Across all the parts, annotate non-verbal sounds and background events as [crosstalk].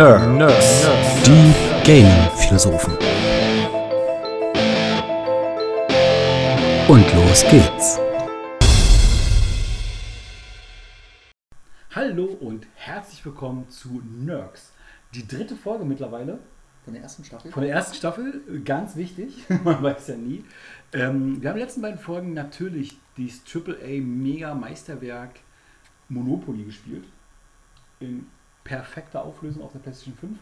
Nerd. Nerds. Die Gaming-Philosophen. Und los geht's. Hallo und herzlich willkommen zu Nerds. Die dritte Folge mittlerweile Von der ersten Staffel? von der ersten Staffel, ganz wichtig, [laughs] man weiß ja nie. Ähm, wir haben in den letzten beiden Folgen natürlich dieses AAA-Mega-Meisterwerk Monopoly gespielt. In perfekter Auflösung auf der PlayStation 5.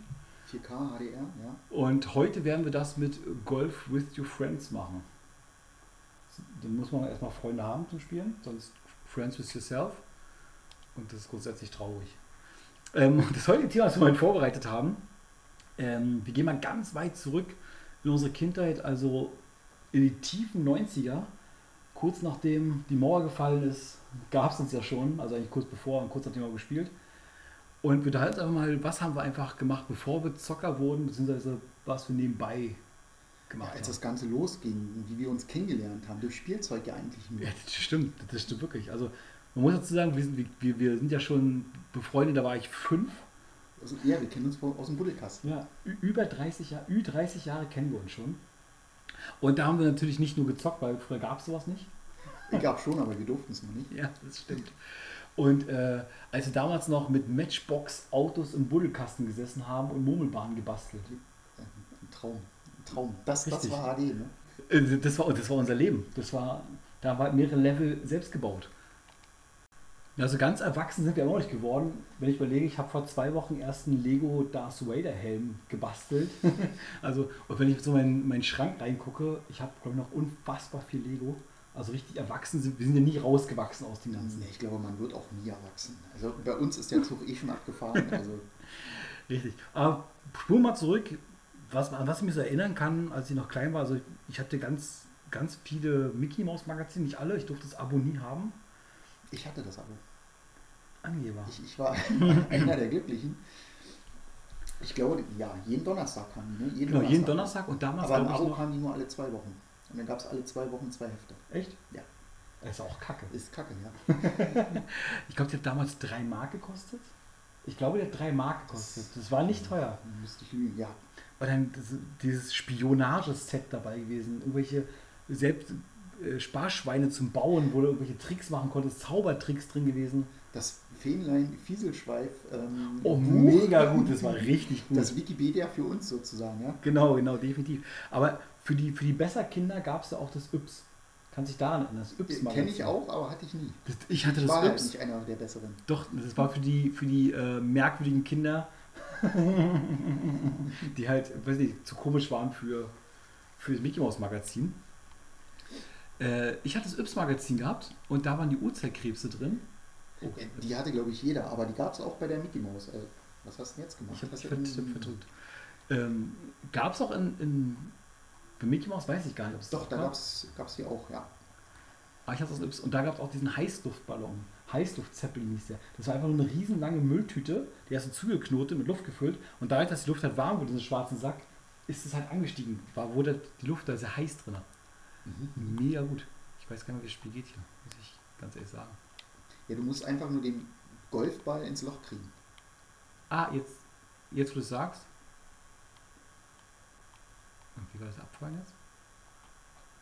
4K, HDR, ja. Und heute werden wir das mit Golf with Your Friends machen. Dann muss man erstmal Freunde haben zum Spielen, sonst Friends with Yourself. Und das ist grundsätzlich traurig. Ähm, das heutige Thema, das wir heute vorbereitet haben, ähm, wir gehen mal ganz weit zurück in unsere Kindheit, also in die tiefen 90er. Kurz nachdem die Mauer gefallen ist, gab es uns ja schon, also eigentlich kurz bevor und kurz nachdem wir gespielt. Und wir unterhalten uns einfach mal, was haben wir einfach gemacht, bevor wir Zocker wurden, beziehungsweise was wir nebenbei gemacht ja. Als haben. das Ganze losging, wie wir uns kennengelernt haben, durch Spielzeug ja eigentlich nur. Ja, das stimmt, das stimmt wirklich. Also man muss dazu sagen, wir sind, wir, wir sind ja schon befreundet, da war ich fünf. Also, ja, wir kennen uns aus dem Buddelkasten. Ja, über 30 Jahre, ü 30 Jahre kennen wir uns schon. Und da haben wir natürlich nicht nur gezockt, weil früher gab es sowas nicht. [laughs] Ich gab schon, aber wir durften es noch nicht. Ja, das stimmt. Und äh, als wir damals noch mit Matchbox-Autos im Buddelkasten gesessen haben und Murmelbahnen gebastelt. Ein Traum. Ein Traum. Das, das war HD, ne? Äh, Das war, das war unser Leben. Das war, da war mehrere Level selbst gebaut. Also ganz erwachsen sind wir auch noch nicht geworden. Wenn ich überlege, ich habe vor zwei Wochen erst einen Lego Darth Vader Helm gebastelt. [laughs] also, und wenn ich so meinen meinen Schrank reingucke, ich habe, glaube ich, noch unfassbar viel Lego. Also richtig erwachsen sind wir sind ja nie rausgewachsen aus dem Ganzen. Nee, ich glaube, man wird auch nie erwachsen. Also bei uns ist der Zug eh schon abgefahren. [laughs] Also Richtig. Aber spulen mal zurück, was, an was ich mich so erinnern kann, als ich noch klein war. Also ich, ich hatte ganz, ganz viele Mickey Mouse Magazine, nicht alle. Ich durfte das Abo nie haben. ich hatte das Abo. Angeber. Ich, ich war [laughs] einer der Glücklichen. Ich glaube, ja, jeden Donnerstag kamen die, ne? Jeden Genau, jeden Donnerstag und damals Aber ich Abo kamen die nur alle zwei Wochen. Und dann gab es alle zwei Wochen zwei Hefte. Echt? Ja. Das ist auch kacke. Ist kacke, ja. [laughs] Ich glaube, der hat damals 3 Mark gekostet. Ich glaube, der hat 3 Mark gekostet. Das war nicht teuer. Müsste ich lügen, ja. War dann dieses Spionageset dabei gewesen. Irgendwelche selbst äh, Sparschweine zum Bauen, wo du irgendwelche Tricks machen konntest, Zaubertricks drin gewesen. Das Fähnlein Fieselschweif. Ähm, Oh, Buch. mega gut, das war richtig gut. Das Wikipedia für uns sozusagen, ja. Genau, genau, definitiv. Aber für die, für die Besserkinder gab es ja auch das Yps. Kannst dich daran erinnern? Das Yps Kenne ich auch, aber hatte ich nie. Das, ich hatte das war halt Yps. nicht einer der Besseren. Doch, das war für die, für die äh, merkwürdigen Kinder, [laughs] die halt, weiß nicht, zu komisch waren für, für das Mickey Mouse Magazin. Äh, ich hatte das Yps-Magazin gehabt und da waren die Uhrzeitkrebse drin. Äh, Die hatte, glaube ich, jeder, aber die gab es auch bei der Mickey Mouse. Also, was hast du denn jetzt gemacht? ich habe verdrückt. Ähm, gab es auch in, in für Mickey Mouse, weiß ich gar nicht, ob es Doch, da gab es die auch, ja. Aber ich hatte das Yps und da gab es auch diesen Heißluftballon. Heißluftzeppelin hieß der. Das war einfach nur eine riesenlange Mülltüte, die hast du zugeknotet, mit Luft gefüllt. Und dadurch, dass die Luft halt warm wurde, in diesem schwarzen Sack, ist es halt angestiegen. War, wurde die Luft da sehr heiß drin. Mega gut. Ich weiß gar nicht, wie das Spiel geht hier, muss ich ganz ehrlich sagen. Ja, du musst einfach nur den Golfball ins Loch kriegen. Ah, jetzt, jetzt wo du es sagst. Wie war das abfallen jetzt?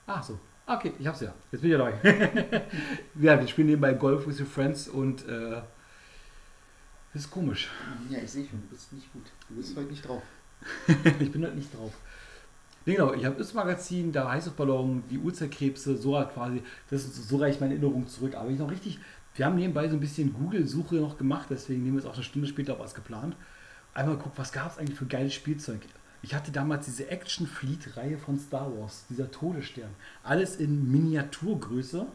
Ach so. Okay, ich hab's ja. Jetzt bin ich ja neu. [laughs] ja, wir spielen nebenbei Golf with your friends und äh, das ist komisch. Ja, ich sehe schon, du bist nicht gut. Du bist heute nicht drauf. [laughs] ich bin halt nicht drauf. Nee, genau, ich habe das Magazin, da Heißluftballon, die Uhrzeitkrebse, so quasi, das ist, so reicht meine Erinnerung zurück. Aber ich noch richtig, wir haben nebenbei so ein bisschen Google-Suche noch gemacht, deswegen nehmen wir es auch eine Stunde später auf als geplant. Einmal gucken, was gab es eigentlich für geiles Spielzeug. Ich hatte damals diese Action Fleet-Reihe von Star Wars, dieser Todesstern. Alles in Miniaturgröße.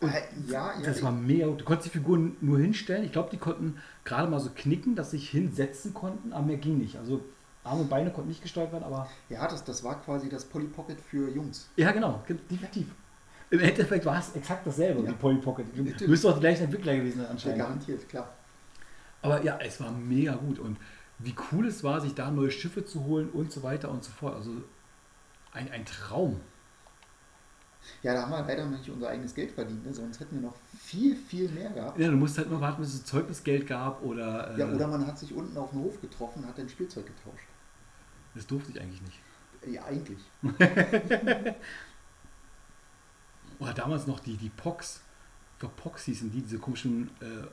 Äh, ja, ja. Das war mega. Du konntest die Figuren nur hinstellen. Ich glaube, die konnten gerade mal so knicken, dass sie sich hinsetzen konnten, aber mehr ging nicht. Also Arme und Beine konnten nicht gesteuert werden, aber ja das, das war quasi das Polly Pocket für Jungs. ja, genau, ge- definitiv. Im Endeffekt war es exakt dasselbe, Ja. wie Polly Pocket. Du Natürlich. müsstest auch die gleichen Entwickler gewesen sein Ja, anscheinend. garantiert, klar. Aber ja, es war mega gut und wie cool es war, sich da neue Schiffe zu holen und so weiter und so fort. Also ein, ein Traum. Ja, da haben wir leider noch nicht unser eigenes Geld verdient, ne? sonst hätten wir noch viel, viel mehr gehabt. Ja, du musst halt nur warten, bis es Zeugnisgeld gab oder. Äh, Ja, oder man hat sich unten auf dem Hof getroffen und hat ein Spielzeug getauscht. Das durfte ich eigentlich nicht. Ja, eigentlich. [laughs] Oder damals noch die, die Pox. Ich glaube, Pox hießen die, diese komischen äh,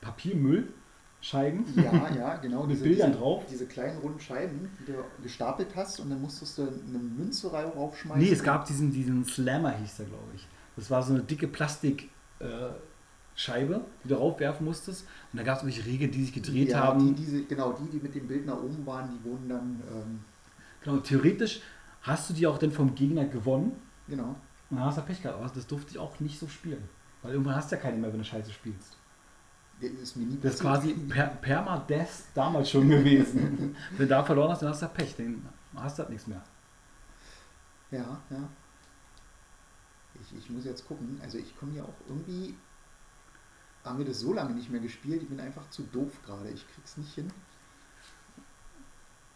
Papiermüllscheiben. Ja, ja, [laughs] genau. Mit Bildern diese, drauf. Diese kleinen runden Scheiben, die du gestapelt hast und dann musstest du eine Münze raufschmeißen. Nee, es gab diesen, diesen Slammer, hieß der, glaube ich. Das war so eine dicke Plastikscheibe, äh, Scheibe, die du raufwerfen musstest. Und da gab es welche Regeln, die sich gedreht ja, haben. Die, diese, genau, die, die mit dem Bild nach oben waren, die wurden dann, ähm, Genau, theoretisch hast du die auch dann vom Gegner gewonnen. genau. Und dann hast du Pech gehabt. Aber das durfte ich auch nicht so spielen. Weil irgendwann hast du ja keine mehr, wenn du Scheiße spielst. Das ist mir nie Das ist quasi per Permadeath damals schon [laughs] gewesen. wenn du da verloren hast, dann hast du Pech. Dann hast du halt nichts mehr. Ja, ja. Ich, ich muss jetzt gucken. Also ich komme ja auch irgendwie. Haben wir das so lange nicht mehr gespielt? Ich bin einfach zu doof gerade. Ich krieg's nicht hin.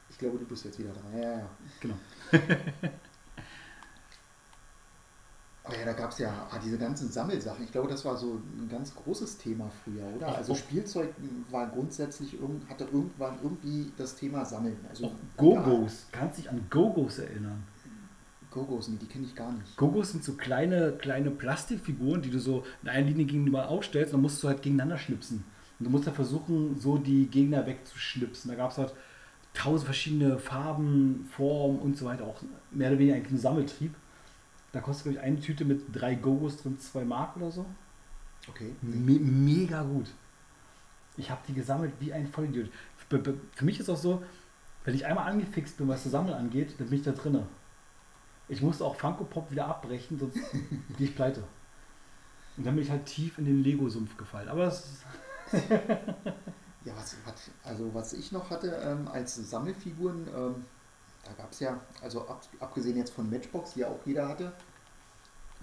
Ich glaube, du bist jetzt wieder dran. Ja, ja, ja. Genau. [laughs] Ja, da gab es ja ah, diese ganzen Sammelsachen. Ich glaube, das war so ein ganz großes Thema früher, oder? Auch- Also auch- Spielzeug war grundsätzlich, irgend- hatte irgendwann irgendwie das Thema Sammeln. Also Go-Gos. Kannst dich an Go-Gos erinnern? Go-Gos, nee, die kenne ich gar nicht. Go-Gos sind so kleine, kleine Plastikfiguren, die du so in einer Linie gegenüber aufstellst. Dann musst du halt gegeneinander schnipsen. Und du musst ja versuchen, so die Gegner wegzuschnipsen. Da gab es halt tausend verschiedene Farben, Formen und so weiter. Auch mehr oder weniger eigentlich ein Sammeltrieb. Da kostet, glaube ich, eine Tüte mit drei Go-Gos drin, zwei Mark oder so. Okay. Me mega gut. Ich habe die gesammelt wie ein Vollidiot. Für, mich ist auch so, wenn ich einmal angefixt bin, was das Sammeln angeht, dann bin ich da drinne. Ich musste auch Funko Pop wieder abbrechen, sonst [laughs] gehe ich pleite. Und dann bin ich halt tief in den Lego-Sumpf gefallen. Aber das ist, [laughs] Ja, was, was, also was ich noch hatte ähm, als Sammelfiguren, ähm, da gab es ja, also ab, abgesehen jetzt von Matchbox, die ja auch jeder hatte,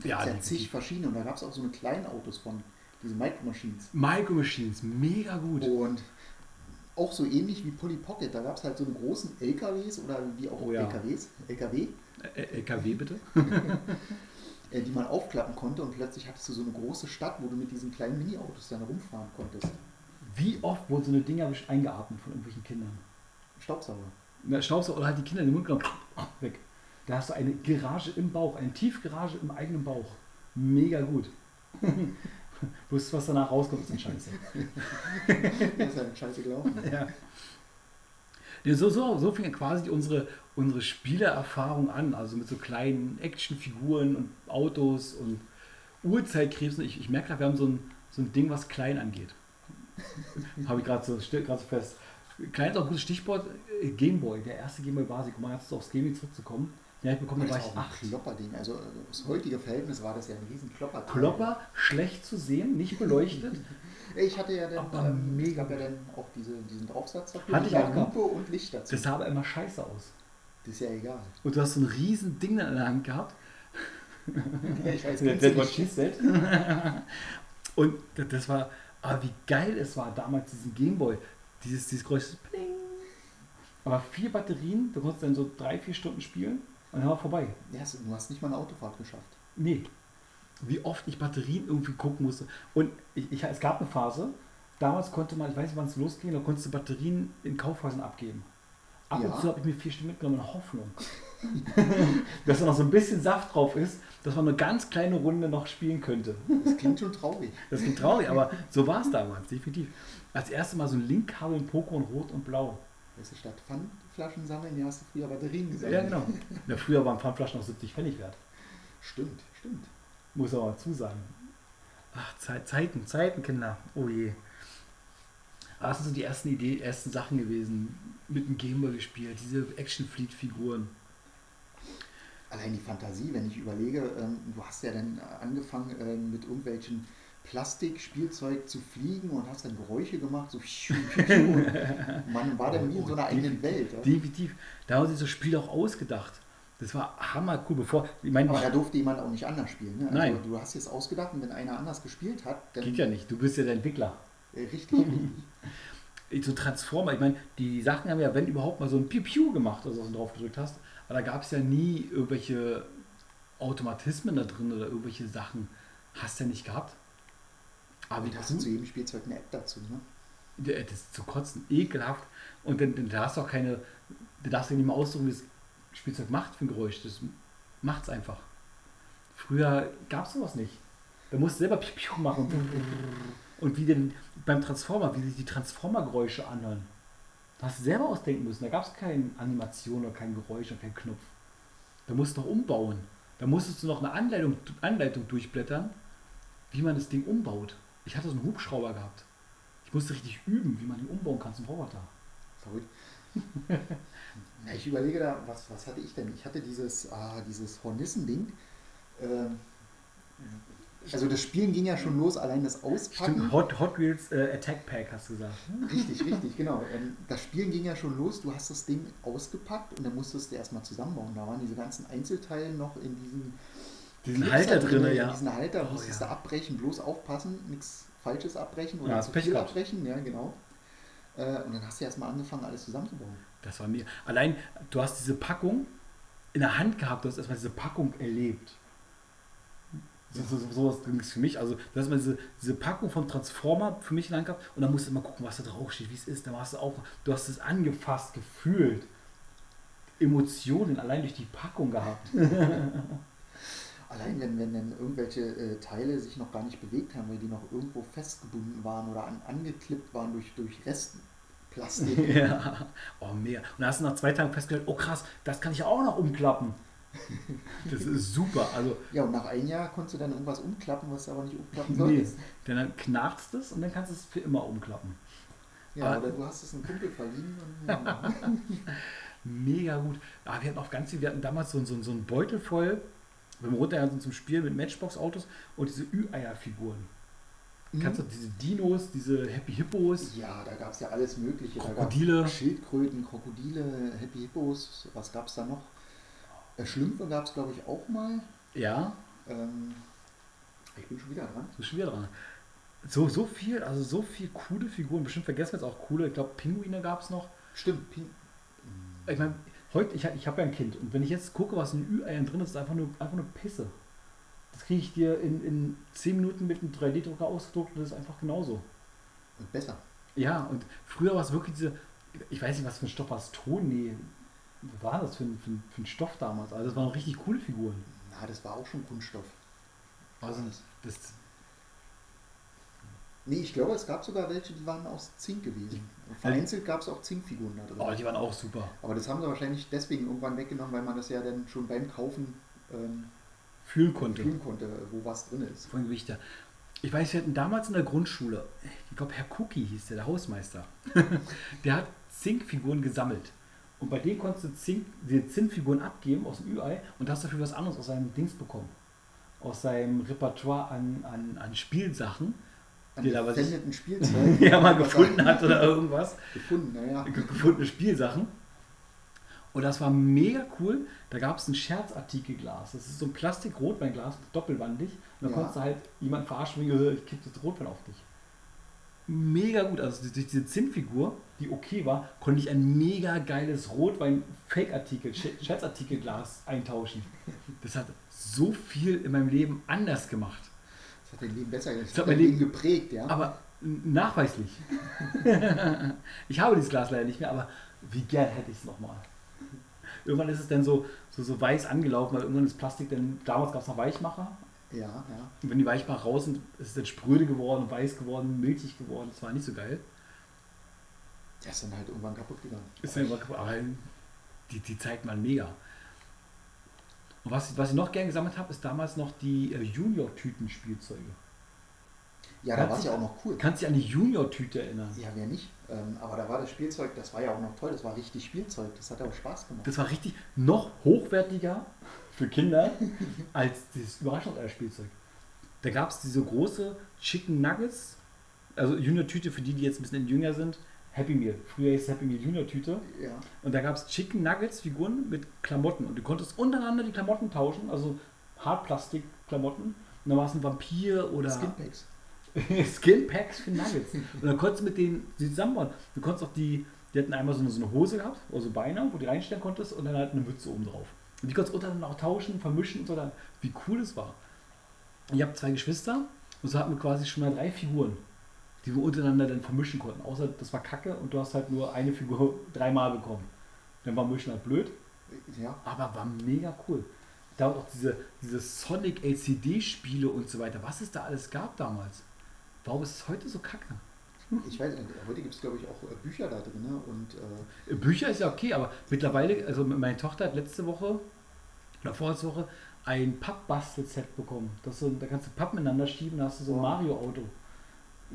ja, ja, zig verschiedene und da gab es auch so eine kleinen Autos von, diese Micro Machines. Micro Machines, mega gut. Und auch so ähnlich wie Polly Pocket, da gab es halt so eine großen LKWs oder wie auch Oh ja. LKWs, LKW, LKW bitte? [laughs] [laughs] äh, die man aufklappen konnte und plötzlich hattest du so eine große Stadt, wo du mit diesen kleinen Mini-Autos dann rumfahren konntest. Wie oft wurden so eine Dinger eingeatmet von irgendwelchen Kindern? Staubsauger. Na, Staubsauger oder halt die Kinder in den Mund genommen, [laughs] weg. Da hast du eine Garage im Bauch, eine Tiefgarage im eigenen Bauch. Mega gut. [laughs] Bloß was danach rauskommt, ist ein Scheiße. [laughs] Das ist halt scheiße gelaufen. Ja. Ja, so, so, so fing quasi unsere, unsere Spielererfahrung an, also mit so kleinen Actionfiguren und Autos und Uhrzeitkrebsen. Ich, ich merke gerade, wir haben so ein, so ein Ding, was klein angeht. Habe ich gerade so, so fest. Klein ist auch ein gutes Stichwort. äh, Gameboy, der erste Gameboy Basic, um mal jetzt aufs Gaming zurückzukommen. Habe ich bekommen, da war Das ich acht. Klopperding. Also aus heutiger Verhältnis war das ja ein riesen Klopper. Klopper, schlecht zu sehen, nicht beleuchtet. [laughs] Ich hatte ja dann, Aber ähm, mega ja dann auch diese, diesen Draufsatz dafür. Hatte ich auch gehabt. Lupe und Licht dazu. Das sah aber immer scheiße aus. Das ist ja egal. Und du hast so ein riesen Ding in der Hand gehabt. [laughs] ich weiß [laughs] nicht. Und das- das war, aber wie geil es war damals, diesen Gameboy. Dieses, dieses Geräusch, Pling. Aber vier Batterien, du konntest dann so drei, vier Stunden spielen und dann war vorbei. Ja, du hast nicht mal eine Autofahrt geschafft. Nee. Wie oft ich Batterien irgendwie gucken musste. Und ich, ich, es gab eine Phase, damals konnte man, ich weiß nicht, wann es losging, da konntest du Batterien in Kaufhäusern abgeben. Ab Ja. und zu habe ich mir vier Stück mitgenommen in Hoffnung. [laughs] dass da noch so ein bisschen Saft drauf ist, dass man eine ganz kleine Runde noch spielen könnte. Das klingt schon traurig. Das klingt traurig, aber so war es damals, definitiv. Als erstes Mal so ein Linkkabel in Pokémon Rot und Blau. Weißt du, statt Pfandflaschen sammeln, hier hast du früher Batterien gesammelt. Ja, genau. Ja, früher waren Pfandflaschen noch 70 Pfennig wert. Stimmt, stimmt. Muss aber mal zusagen. Ach, Zeit, Zeiten, Zeiten, Kinder. Oh je. Aber Das sind so die ersten Ideen, ersten Sachen gewesen. Mit dem Gameboy gespielt, diese Action-Fleet-Figuren. Allein die Fantasie, wenn ich überlege, ähm, du hast ja dann angefangen ähm, mit irgendwelchen Plastikspielzeug zu fliegen und hast dann Geräusche gemacht, so man war dann wie in so einer eigenen Welt. Ja? Definitiv. Da haben sie so Spiele auch ausgedacht. Das war hammer cool. Bevor, ich meine, Aber da durfte jemand auch nicht anders spielen. Ne? Also Nein. Du hast jetzt ausgedacht und wenn einer anders gespielt hat, dann geht ja nicht. Du bist ja der Entwickler. äh, richtig, richtig. [laughs] so Transformer, ich meine, die Sachen haben ja, wenn überhaupt mal so ein Piu-Piu gemacht, also was du drauf gedrückt hast, aber da gab es ja nie irgendwelche Automatismen da drin oder irgendwelche Sachen hast du ja nicht gehabt. Aber wie Und hast du cool. zu jedem Spielzeug eine App dazu, ne? Das ist zu kotzen, ekelhaft. Und dann, dann da hast du auch keine, da darfst du nicht mal aussuchen, wie das Spielzeug macht für ein Geräusch. Das macht's einfach. Früher gab es sowas nicht. Da musst du selber piu, piu machen. [laughs] Und wie denn beim Transformer, wie sich die Transformer-Geräusche anhören. Da hast du selber ausdenken müssen. Da gab es keine Animation oder kein Geräusch oder keinen Knopf. Da musst du noch umbauen. Da musstest du noch eine Anleitung, Anleitung durchblättern, wie man das Ding umbaut. Ich hatte so einen Hubschrauber gehabt. Ich musste richtig üben, wie man den umbauen kann zum Roboter. Verrückt. [laughs] Na, ich überlege da, was, was hatte ich denn? Ich hatte dieses, ah, dieses Hornissen-Ding. Ähm, also das Spielen ging ja schon los, allein das Auspacken. Stimmt, Hot, Hot Wheels äh, Attack Pack hast du gesagt. Richtig, [laughs] richtig, genau. Ähm, Das Spielen ging ja schon los, du hast das Ding ausgepackt und dann musstest du erstmal zusammenbauen. Da waren diese ganzen Einzelteile noch in diesem Diesen Halter drin, in ja. Diesen Halter Oh, musstest ja. du abbrechen, bloß aufpassen, nichts Falsches abbrechen oder Ja, zu Pech viel gehabt. abbrechen, ja genau. Äh, Und dann hast du erstmal angefangen, alles zusammenzubauen. Das war mir. Allein, du hast diese Packung in der Hand gehabt, du hast erstmal diese Packung erlebt. So, so, so, sowas ging es für mich. Also, du hast mal diese, diese Packung von Transformer für mich in der Hand gehabt und dann musst du mal gucken, was da drauf steht, wie es ist. Dann warst du auch, du hast es angefasst, gefühlt. Emotionen allein durch die Packung gehabt. [laughs] Allein wenn, wenn dann irgendwelche äh, Teile sich noch gar nicht bewegt haben, weil die noch irgendwo festgebunden waren oder an, angeklippt waren durch, durch Restplastik. [laughs] ja, oh, mehr. Und dann hast du nach zwei Tagen festgestellt, oh krass, das kann ich auch noch umklappen. [laughs] Das ist super. Also, Ja, und nach einem Jahr konntest du dann irgendwas umklappen, was du aber nicht umklappen nee, solltest. denn dann knarzt es und dann kannst du es für immer umklappen. Ja, Aber- oder du hast es einem Kumpel verliehen. Und, ja. [laughs] Mega gut. Aber wir hatten auch ganz viel, wir hatten damals so, so, so einen Beutel voll, wenn wir runtergegangen sind zum Spielen mit Matchbox-Autos und diese Ü-Eier-Figuren. Kannst du diese Dinos, diese Happy Hippos, Ja, da gab es ja alles Mögliche. Krokodile. Schildkröten, Krokodile, Happy Hippos, was gab es da noch? Äh, Schlümpfe gab es, glaube ich, auch mal. ja, Ähm, ich bin schon wieder dran. so schwer dran. So, so viel, also so viel coole Figuren. Bestimmt vergessen wir jetzt auch coole. Ich glaube, Pinguine gab es noch. Stimmt, Pin Ich meine, heute, ich, ich habe ja ein Kind und wenn ich jetzt gucke, was in Ü-Eiern drin ist, ist einfach nur, einfach nur Pisse. Das kriege ich dir in, in 10 Minuten mit einem 3D-Drucker ausgedruckt und das ist einfach genauso. und besser. Ja, und früher war es wirklich diese, ich weiß nicht, was für ein Stoff war es, Ton, nee, was war das für ein, für, ein, für ein Stoff damals? Also das waren richtig coole Figuren. Na, das war auch schon Kunststoff. Also das, Nee, ich glaube, es gab sogar welche, die waren aus Zink gewesen. Vereinzelt gab es auch Zinkfiguren da drin. oh, die waren auch super. Aber das haben sie wahrscheinlich deswegen irgendwann weggenommen, weil man das ja dann schon beim Kaufen ähm, Fühlen konnte. fühlen konnte, wo was drin ist. Von Gewicht her. Ich weiß, wir hatten damals in der Grundschule, ich glaube Herr Cookie hieß der, der Hausmeister, [laughs] der hat Zinkfiguren gesammelt. Und bei denen konntest du Zink, die Zinkfiguren abgeben aus dem Ü-Ei und hast dafür was anderes aus seinem Dings bekommen. Aus seinem Repertoire an, an, an Spielsachen, Die da was ich- [laughs] Spielzeug. die er mal gefunden hat oder irgendwas. Gefunden, naja. ge- gefundene Spielsachen. Und das war mega cool. Da gab es ein Scherzartikelglas. Das ist so ein Plastik-Rotweinglas, doppelwandig. Und da Ja. konntest du halt jemanden verarschen, wie äh, ich kipp das Rotwein auf dich. Mega gut. Also durch diese Zinnfigur, die okay war, konnte ich ein mega geiles Rotwein-Fake-Artikel, Sche- Scherzartikelglas eintauschen. Das hat so viel in meinem Leben anders gemacht. Das hat dein Leben besser das hat hat mein dein Leben geprägt, ja. Aber nachweislich. [laughs] ich habe dieses Glas leider nicht mehr, aber wie gern hätte ich es nochmal. Irgendwann ist es dann so, so, so weiß angelaufen, weil irgendwann ist Plastik dann, damals gab es noch Weichmacher. ja, ja. Und wenn die Weichmacher raus sind, ist es dann spröde geworden, weiß geworden, milchig geworden. Das war nicht so geil. Der ist dann halt irgendwann kaputt gegangen. Ist dann immer, aber die, die Zeit waren mega. Und was, was ich noch gern gesammelt habe, ist damals noch die äh, Junior-Tüten-Spielzeuge. Ja, da war es ja auch noch cool. Kannst du dich an die Junior-Tüte erinnern? Ja, wer nicht? Ähm, aber da war das Spielzeug, das war ja auch noch toll, das war richtig Spielzeug, das hat auch Spaß gemacht. Das war richtig noch hochwertiger für Kinder [laughs] als dieses Überraschungseier-Spielzeug. Da gab es diese große Chicken Nuggets, also Junior-Tüte für die, die jetzt ein bisschen jünger sind. Happy Meal. Früher hieß es Happy Meal Junior-Tüte. ja. Und da gab es Chicken Nuggets-Figuren mit Klamotten. Und du konntest untereinander die Klamotten tauschen, also Hartplastik-Klamotten. Und dann war es ein Vampir oder Skinpacks. [laughs] Skinpacks [laughs] für Nuggets. Und dann konntest du mit denen die zusammenbauen. Du konntest auch die, die hatten einmal so eine, so eine Hose gehabt, also Beine, wo du reinstellen konntest und dann halt eine Mütze oben drauf. Und die konntest du untereinander auch tauschen, vermischen und so dann. Wie cool das war. Ich habe zwei Geschwister und so hatten wir quasi schon mal drei Figuren, die wir untereinander dann vermischen konnten. Außer das war kacke und du hast halt nur eine Figur dreimal bekommen. Dann war Mischen halt blöd, Ja, aber war mega cool. Da auch diese, diese Sonic LCD-Spiele und so weiter, was es da alles gab damals. Warum ist es heute so kacke? ich weiß, nicht, heute gibt es glaube ich auch äh, Bücher da drin ne? und äh, Bücher ist ja okay, aber mittlerweile, also meine Tochter hat letzte Woche oder vorletzte Woche ein Pappbastelset bekommen. Das so, da kannst du Pappen ineinander schieben, da hast du so ein. Mario-Auto.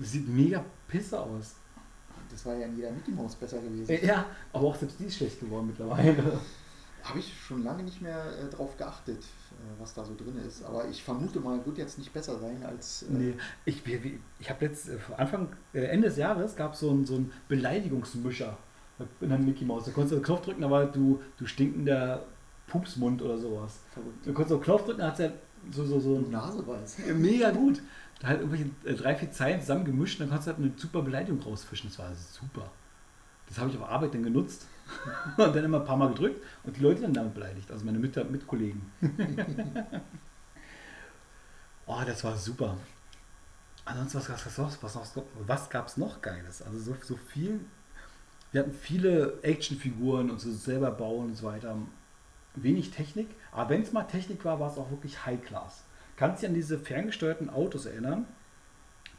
Sieht mega pisse aus. das war ja in jeder Mickey Mouse besser gewesen. Äh, Ja, aber auch selbst die ist schlecht geworden mittlerweile. [laughs] Habe ich schon lange nicht mehr äh, drauf geachtet, äh, was da so drin ist. Aber ich vermute mal, wird jetzt nicht besser sein als. Äh, Nee, ich, ich habe letzt, äh, Anfang, äh, Ende des Jahres gab so es so einen Beleidigungsmischer in der Mickey Mouse. Da konntest du einen Knopf drücken, war du, du stinkender Pupsmund oder sowas. verrückt. Du konntest auf den Knopf drücken, da hat er so, so, so ein Nase weiß. Mega gut. Da halt irgendwelche äh, drei, vier Zeilen zusammen gemischt und dann kannst du halt eine super Beleidigung rausfischen. Das war super. Das habe ich auf Arbeit dann genutzt [laughs] und dann immer ein paar Mal gedrückt und die Leute dann damit beleidigt. Also meine Mit Mitkollegen. [laughs] oh, das war super. Ansonsten, was, was, was, was, was, was gab es noch Geiles? Also so, so viel. Wir hatten viele Actionfiguren und so selber bauen und so weiter. Wenig Technik, aber wenn es mal Technik war, war es auch wirklich High Class. Kannst du dich an diese ferngesteuerten Autos erinnern,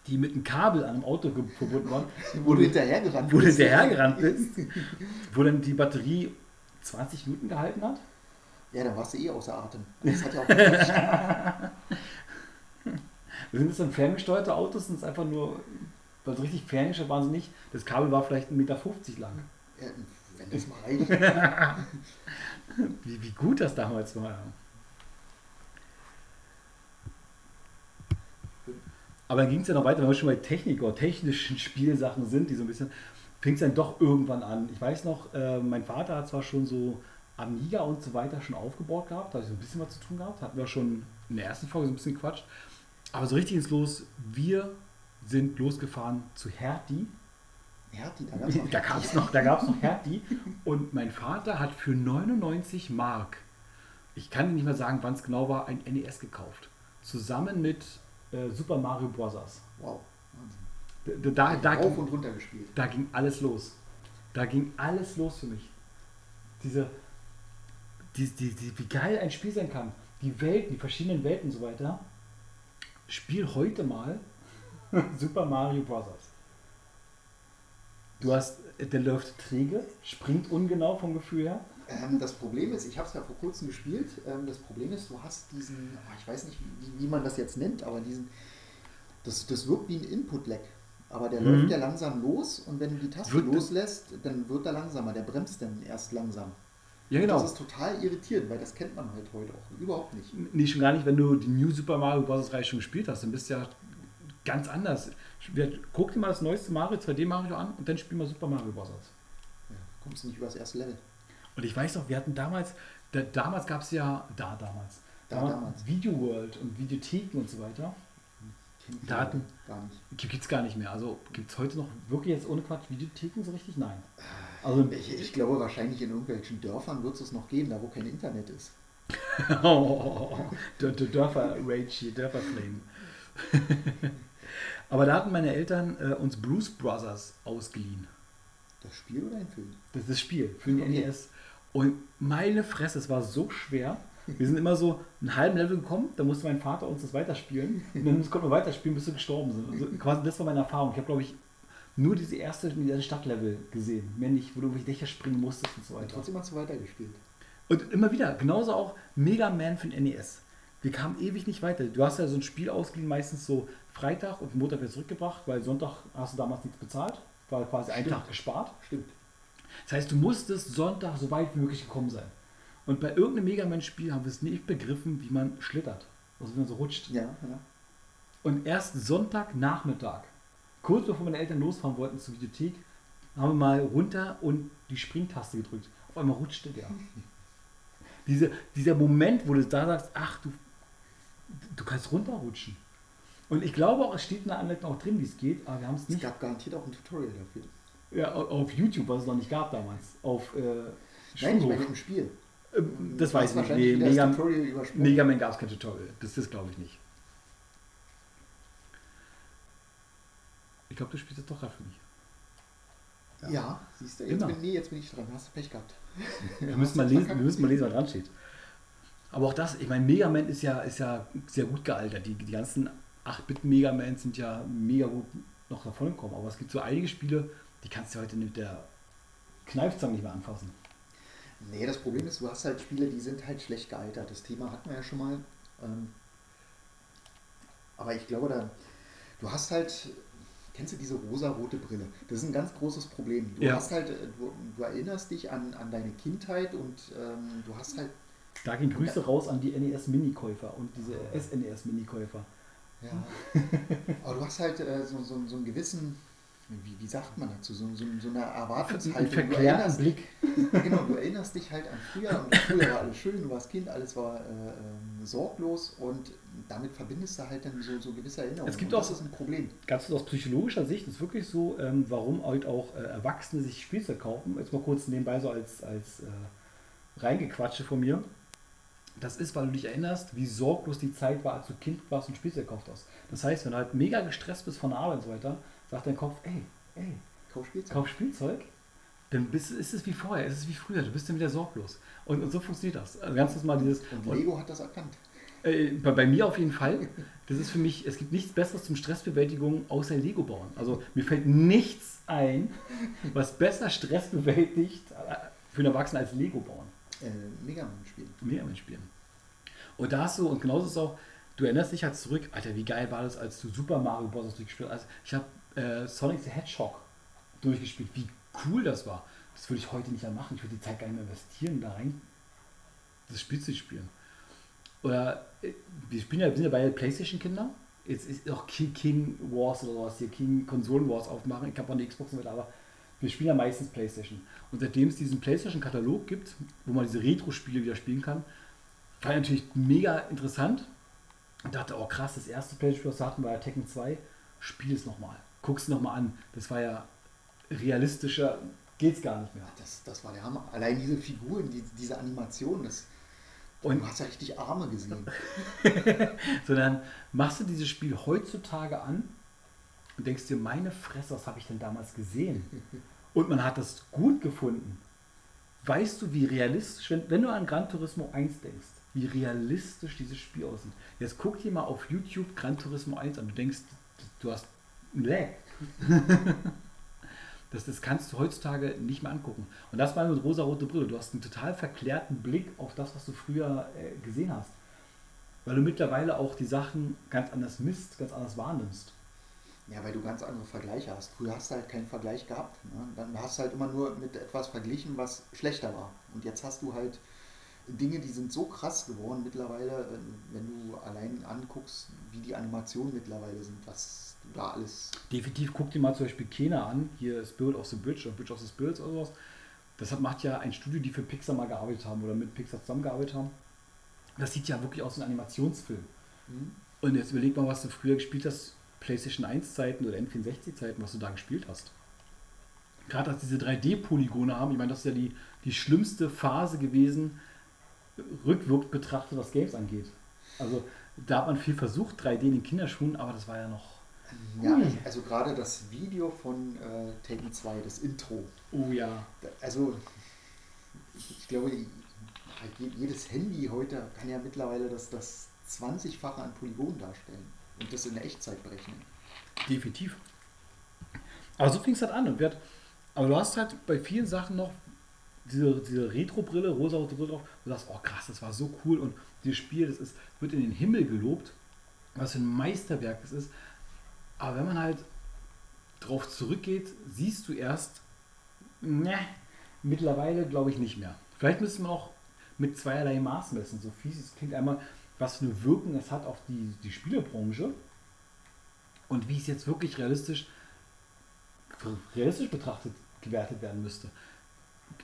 die mit einem Kabel an einem Auto verbunden waren, Wo du hinterhergerannt wo du bist. hinterhergerannt bist, [laughs] wo dann die Batterie 20 Minuten gehalten hat? Ja, dann warst du eh außer Atem. [laughs] Das hat ja auch. Sind das dann ferngesteuerte Autos? Sind es einfach nur, weil so richtig ferngesteuert waren sie nicht. Das Kabel war vielleicht 1,50 Meter lang. ja, wenn das mal reicht. [laughs] Wie, wie gut das damals war. Aber dann ging es ja noch weiter, wenn wir schon bei Technik oder technischen [laughs] Spielsachen sind, die so ein bisschen, fing es dann doch irgendwann an. Ich weiß noch, äh, mein Vater hat zwar schon so Amiga und so weiter schon aufgebaut gehabt, da habe ich so ein bisschen was zu tun gehabt, hatten wir schon in der ersten Folge so ein bisschen Quatsch. Aber so richtig ins Los, wir sind losgefahren zu Hertie. Hertie, da noch [laughs] gab es noch, da gab's noch Hertie. Und mein Vater hat für 99 Mark, ich kann nicht mehr sagen, wann es genau war, ein NES gekauft. Zusammen mit äh, Super Mario Bros. Wow, Wahnsinn. Da, da, da, Auf ging, und runter gespielt. da ging alles los. Da ging alles los für mich. Diese, die, die, die, wie geil ein Spiel sein kann. Die Welten, die verschiedenen Welten und so weiter. Spiel heute mal [laughs] Super Mario Bros. Du hast, der läuft träge, springt ungenau vom Gefühl her. Ähm, das Problem ist, ich habe es ja vor kurzem gespielt. Ähm, das Problem ist, du hast diesen, oh, ich weiß nicht, wie, wie man das jetzt nennt, aber diesen, das, das wirkt wie ein Input-Lag. Aber der Mhm. läuft ja langsam los und wenn du die Taste Wird- loslässt, dann wird er langsamer. Der bremst dann erst langsam. Ja, Und genau. Das ist total irritierend, weil das kennt man halt heute auch überhaupt nicht. Nee, schon gar nicht, wenn du die New Super Mario Bros. Reihe schon gespielt hast, dann bist du ja ganz anders. Guck dir mal das neueste Mario, 2D Mario an und dann spiel mal Super Mario Bros. Ja, kommst du nicht über das erste Level. Und ich weiß noch, wir hatten damals, da, damals gab es ja, da damals, Da damals. Video World und Videotheken und so weiter. Ich Daten. Gar nicht. Gibt es gar nicht mehr. Also gibt es heute noch wirklich jetzt ohne Quatsch Videotheken so richtig? Nein. Also, Ich, ich glaube, wahrscheinlich in irgendwelchen Dörfern wird es noch geben, da wo kein Internet ist. [laughs] der, der Dörfer Rage hier, Dörfer Flame. [laughs] Aber da hatten meine Eltern äh, uns Bruce Brothers ausgeliehen. Das Spiel oder ein Film? Das ist das Spiel für den Okay. NES. Und meine Fresse, es war so schwer. Wir sind immer so einen halben Level gekommen, da musste mein Vater uns das weiterspielen. Und dann konnten wir weiterspielen, bis wir gestorben sind. Also quasi das war meine Erfahrung. Ich habe, glaube ich, nur diese erste, diese Stadtlevel gesehen. Mehr nicht, wo du irgendwelche Dächer springen musstest und so Und weiter. trotzdem hast du weitergespielt. Und immer wieder, genauso auch Mega Man für den NES. Wir kamen ewig nicht weiter. Du hast ja so ein Spiel ausgeliehen, meistens so Freitag und Montag wird zurückgebracht, weil Sonntag hast du damals nichts bezahlt. War quasi ein Stimmt. Tag gespart. Stimmt. Das heißt, du musstest Sonntag so weit wie möglich gekommen sein. Und bei irgendeinem Mega Man-Spiel haben wir es nicht begriffen, wie man schlittert. Also wie man so rutscht. Ja, ja. Und erst Sonntagnachmittag, kurz bevor meine Eltern losfahren wollten zur Videothek, haben wir mal runter und die Springtaste gedrückt. Auf einmal rutschte der. [laughs] Diese, dieser Moment, wo du da sagst, ach, du, du kannst runterrutschen. Und ich glaube auch, es steht in der Anleitung auch drin, wie es geht, aber wir haben es Es nicht gab garantiert auch ein Tutorial dafür. Ja, au- auf YouTube, was es noch nicht gab damals. Auf äh, Nein, ich meine im Spiel. Ähm, Das weiß ich nicht. Nee, Mega. Mega Man gab es kein Tutorial. Das, das glaube ich nicht. Ich glaube, du spielst jetzt doch gerade für mich. Ja, siehst du, jetzt bin, nee, jetzt bin ich dran. Hast du Pech gehabt. [laughs] Wir müssen mal lesen, wir müssen mal lesen, was dran steht. Aber auch das, ich meine, Mega Man ist ja, ist ja sehr gut gealtert. Die, die ganzen 8-Bit-Mega Man sind ja mega gut noch davon gekommen. Aber es gibt so einige Spiele, die kannst du heute mit der Kneifzange nicht mehr anfassen. Nee, das Problem ist, du hast halt Spiele, die sind halt schlecht gealtert. Das Thema hatten wir ja schon mal. Ähm, aber ich glaube, da, du hast halt, kennst du diese rosa-rote Brille? Das ist ein ganz großes Problem. Du Ja. hast halt, äh, du, du erinnerst dich an, an deine Kindheit und ähm, du hast halt, Da gehen Grüße raus an die NES-Minikäufer und diese SNES-Minikäufer. ja, aber du hast halt äh, so, so, so einen gewissen, wie, wie sagt man dazu, so, so, so eine Ein Erwartungshaltung. Du verklärten Blick. [laughs] genau, du erinnerst dich halt an früher und früher war alles schön, du warst Kind, alles war äh, ähm, sorglos und damit verbindest du halt dann so, so gewisse Erinnerungen. Es gibt und auch- das ist ein Problem. Ganz aus psychologischer Sicht ist wirklich so, ähm, warum halt auch äh, Erwachsene sich Spielzeug kaufen. Jetzt mal kurz nebenbei so als, als äh, Reingequatsche von mir. Das ist, weil du dich erinnerst, wie sorglos die Zeit war, als du Kind warst und Spielzeug gekauft hast. Das heißt, wenn du halt mega gestresst bist von der Arbeit und so weiter, sagt dein Kopf, ey, ey, Kauf Spielzeug. kauf Spielzeug, dann bist, ist es wie vorher, ist es wie früher, du bist dann wieder sorglos. Und, und so funktioniert das. Also ganz mal dieses. Und Lego hat das erkannt. Äh, bei, bei mir auf jeden Fall. Das ist für mich, es gibt nichts Besseres zum Stressbewältigung außer Lego bauen. Also mir fällt nichts ein, was besser Stress bewältigt äh, für einen Erwachsenen als Lego bauen. Äh, Mega Man spielen. Mit spielen. Und da hast du, und genauso ist es auch, du erinnerst dich halt zurück, Alter, wie geil war das, als du Super Mario Bros. durchgespielt hast. Also ich habe äh, Sonic the Hedgehog durchgespielt. Wie cool das war. Das würde ich heute nicht mehr machen. Ich würde die Zeit gar nicht mehr investieren, da rein das Spiel zu spielen. Oder äh, wir spielen ja, sind ja bei Playstation-Kinder. Jetzt ist auch King, Wars oder sowas hier, King Konsolen Wars aufmachen. Ich habe auch eine Xbox mit, aber wir spielen ja meistens Playstation. Und seitdem es diesen Playstation-Katalog gibt, wo man diese Retro-Spiele wieder spielen kann, war natürlich mega interessant. Und dachte, oh krass, das erste Playstation, was wir hatten, war ja Tekken 2. Spiel es nochmal. Guck's nochmal an. Das war ja realistischer, geht's gar nicht mehr. Das, das war der Hammer. Allein diese Figuren, die, diese Animation, das, Und- du hast ja richtig Arme gesehen. [laughs] sondern machst du dieses Spiel heutzutage an und denkst dir, meine Fresse, was habe ich denn damals gesehen? [laughs] Und man hat das gut gefunden. Weißt du, wie realistisch, wenn, wenn du an Gran Turismo 1 denkst, wie realistisch dieses Spiel aussieht. Jetzt guck dir mal auf YouTube Gran Turismo 1 an. Du denkst, du hast Lag. [laughs] Das, das kannst du heutzutage nicht mehr angucken. Und das war mit rosa-rote Brille. Du hast einen total verklärten Blick auf das, was du früher äh, gesehen hast. Weil du mittlerweile auch die Sachen ganz anders misst, ganz anders wahrnimmst. Ja, weil du ganz andere Vergleiche hast. Früher hast du halt keinen Vergleich gehabt. Ne? Dann hast du halt immer nur mit etwas verglichen, was schlechter war. Und jetzt hast du halt Dinge, die sind so krass geworden mittlerweile, wenn du allein anguckst, wie die Animationen mittlerweile sind, was du da alles. Definitiv guck dir mal zum Beispiel Kena an, hier Spirit of the Bridge oder Bridge of the Spirits oder sowas. Das hat, macht ja ein Studio, die für Pixar mal gearbeitet haben oder mit Pixar zusammengearbeitet haben. Das sieht ja wirklich aus wie ein Animationsfilm. Hm? Und jetzt überleg mal, was du früher gespielt hast, PlayStation 1 Zeiten oder N64 Zeiten, was du da gespielt hast. Gerade dass diese 3D-Polygone haben, ich meine, das ist ja die, die schlimmste Phase gewesen, rückwirkend betrachtet, was Games angeht. Also da hat man viel versucht, 3D in den Kinderschuhen, aber das war ja noch. Ja, Ui. also, gerade das Video von äh, Taken 2, das Intro. Oh ja. Also, ich glaube, halt je- jedes Handy heute kann ja mittlerweile das, das 20-fache an Polygonen darstellen und das in der Echtzeit berechnen. Definitiv. Aber so fing es halt an. Und wird, aber du hast halt bei vielen Sachen noch diese, diese Retro-Brille, rosa-rote Brille drauf, du sagst, oh krass, das war so cool und dieses Spiel, das ist, wird in den Himmel gelobt, was für ein Meisterwerk es ist. Aber wenn man halt drauf zurückgeht, siehst du erst, ne, mittlerweile glaube ich nicht mehr. Vielleicht müssen wir auch mit zweierlei Maß messen. So fies es klingt einmal, was für eine Wirkung es hat auf die, die Spielebranche und wie es jetzt wirklich realistisch, realistisch betrachtet gewertet werden müsste.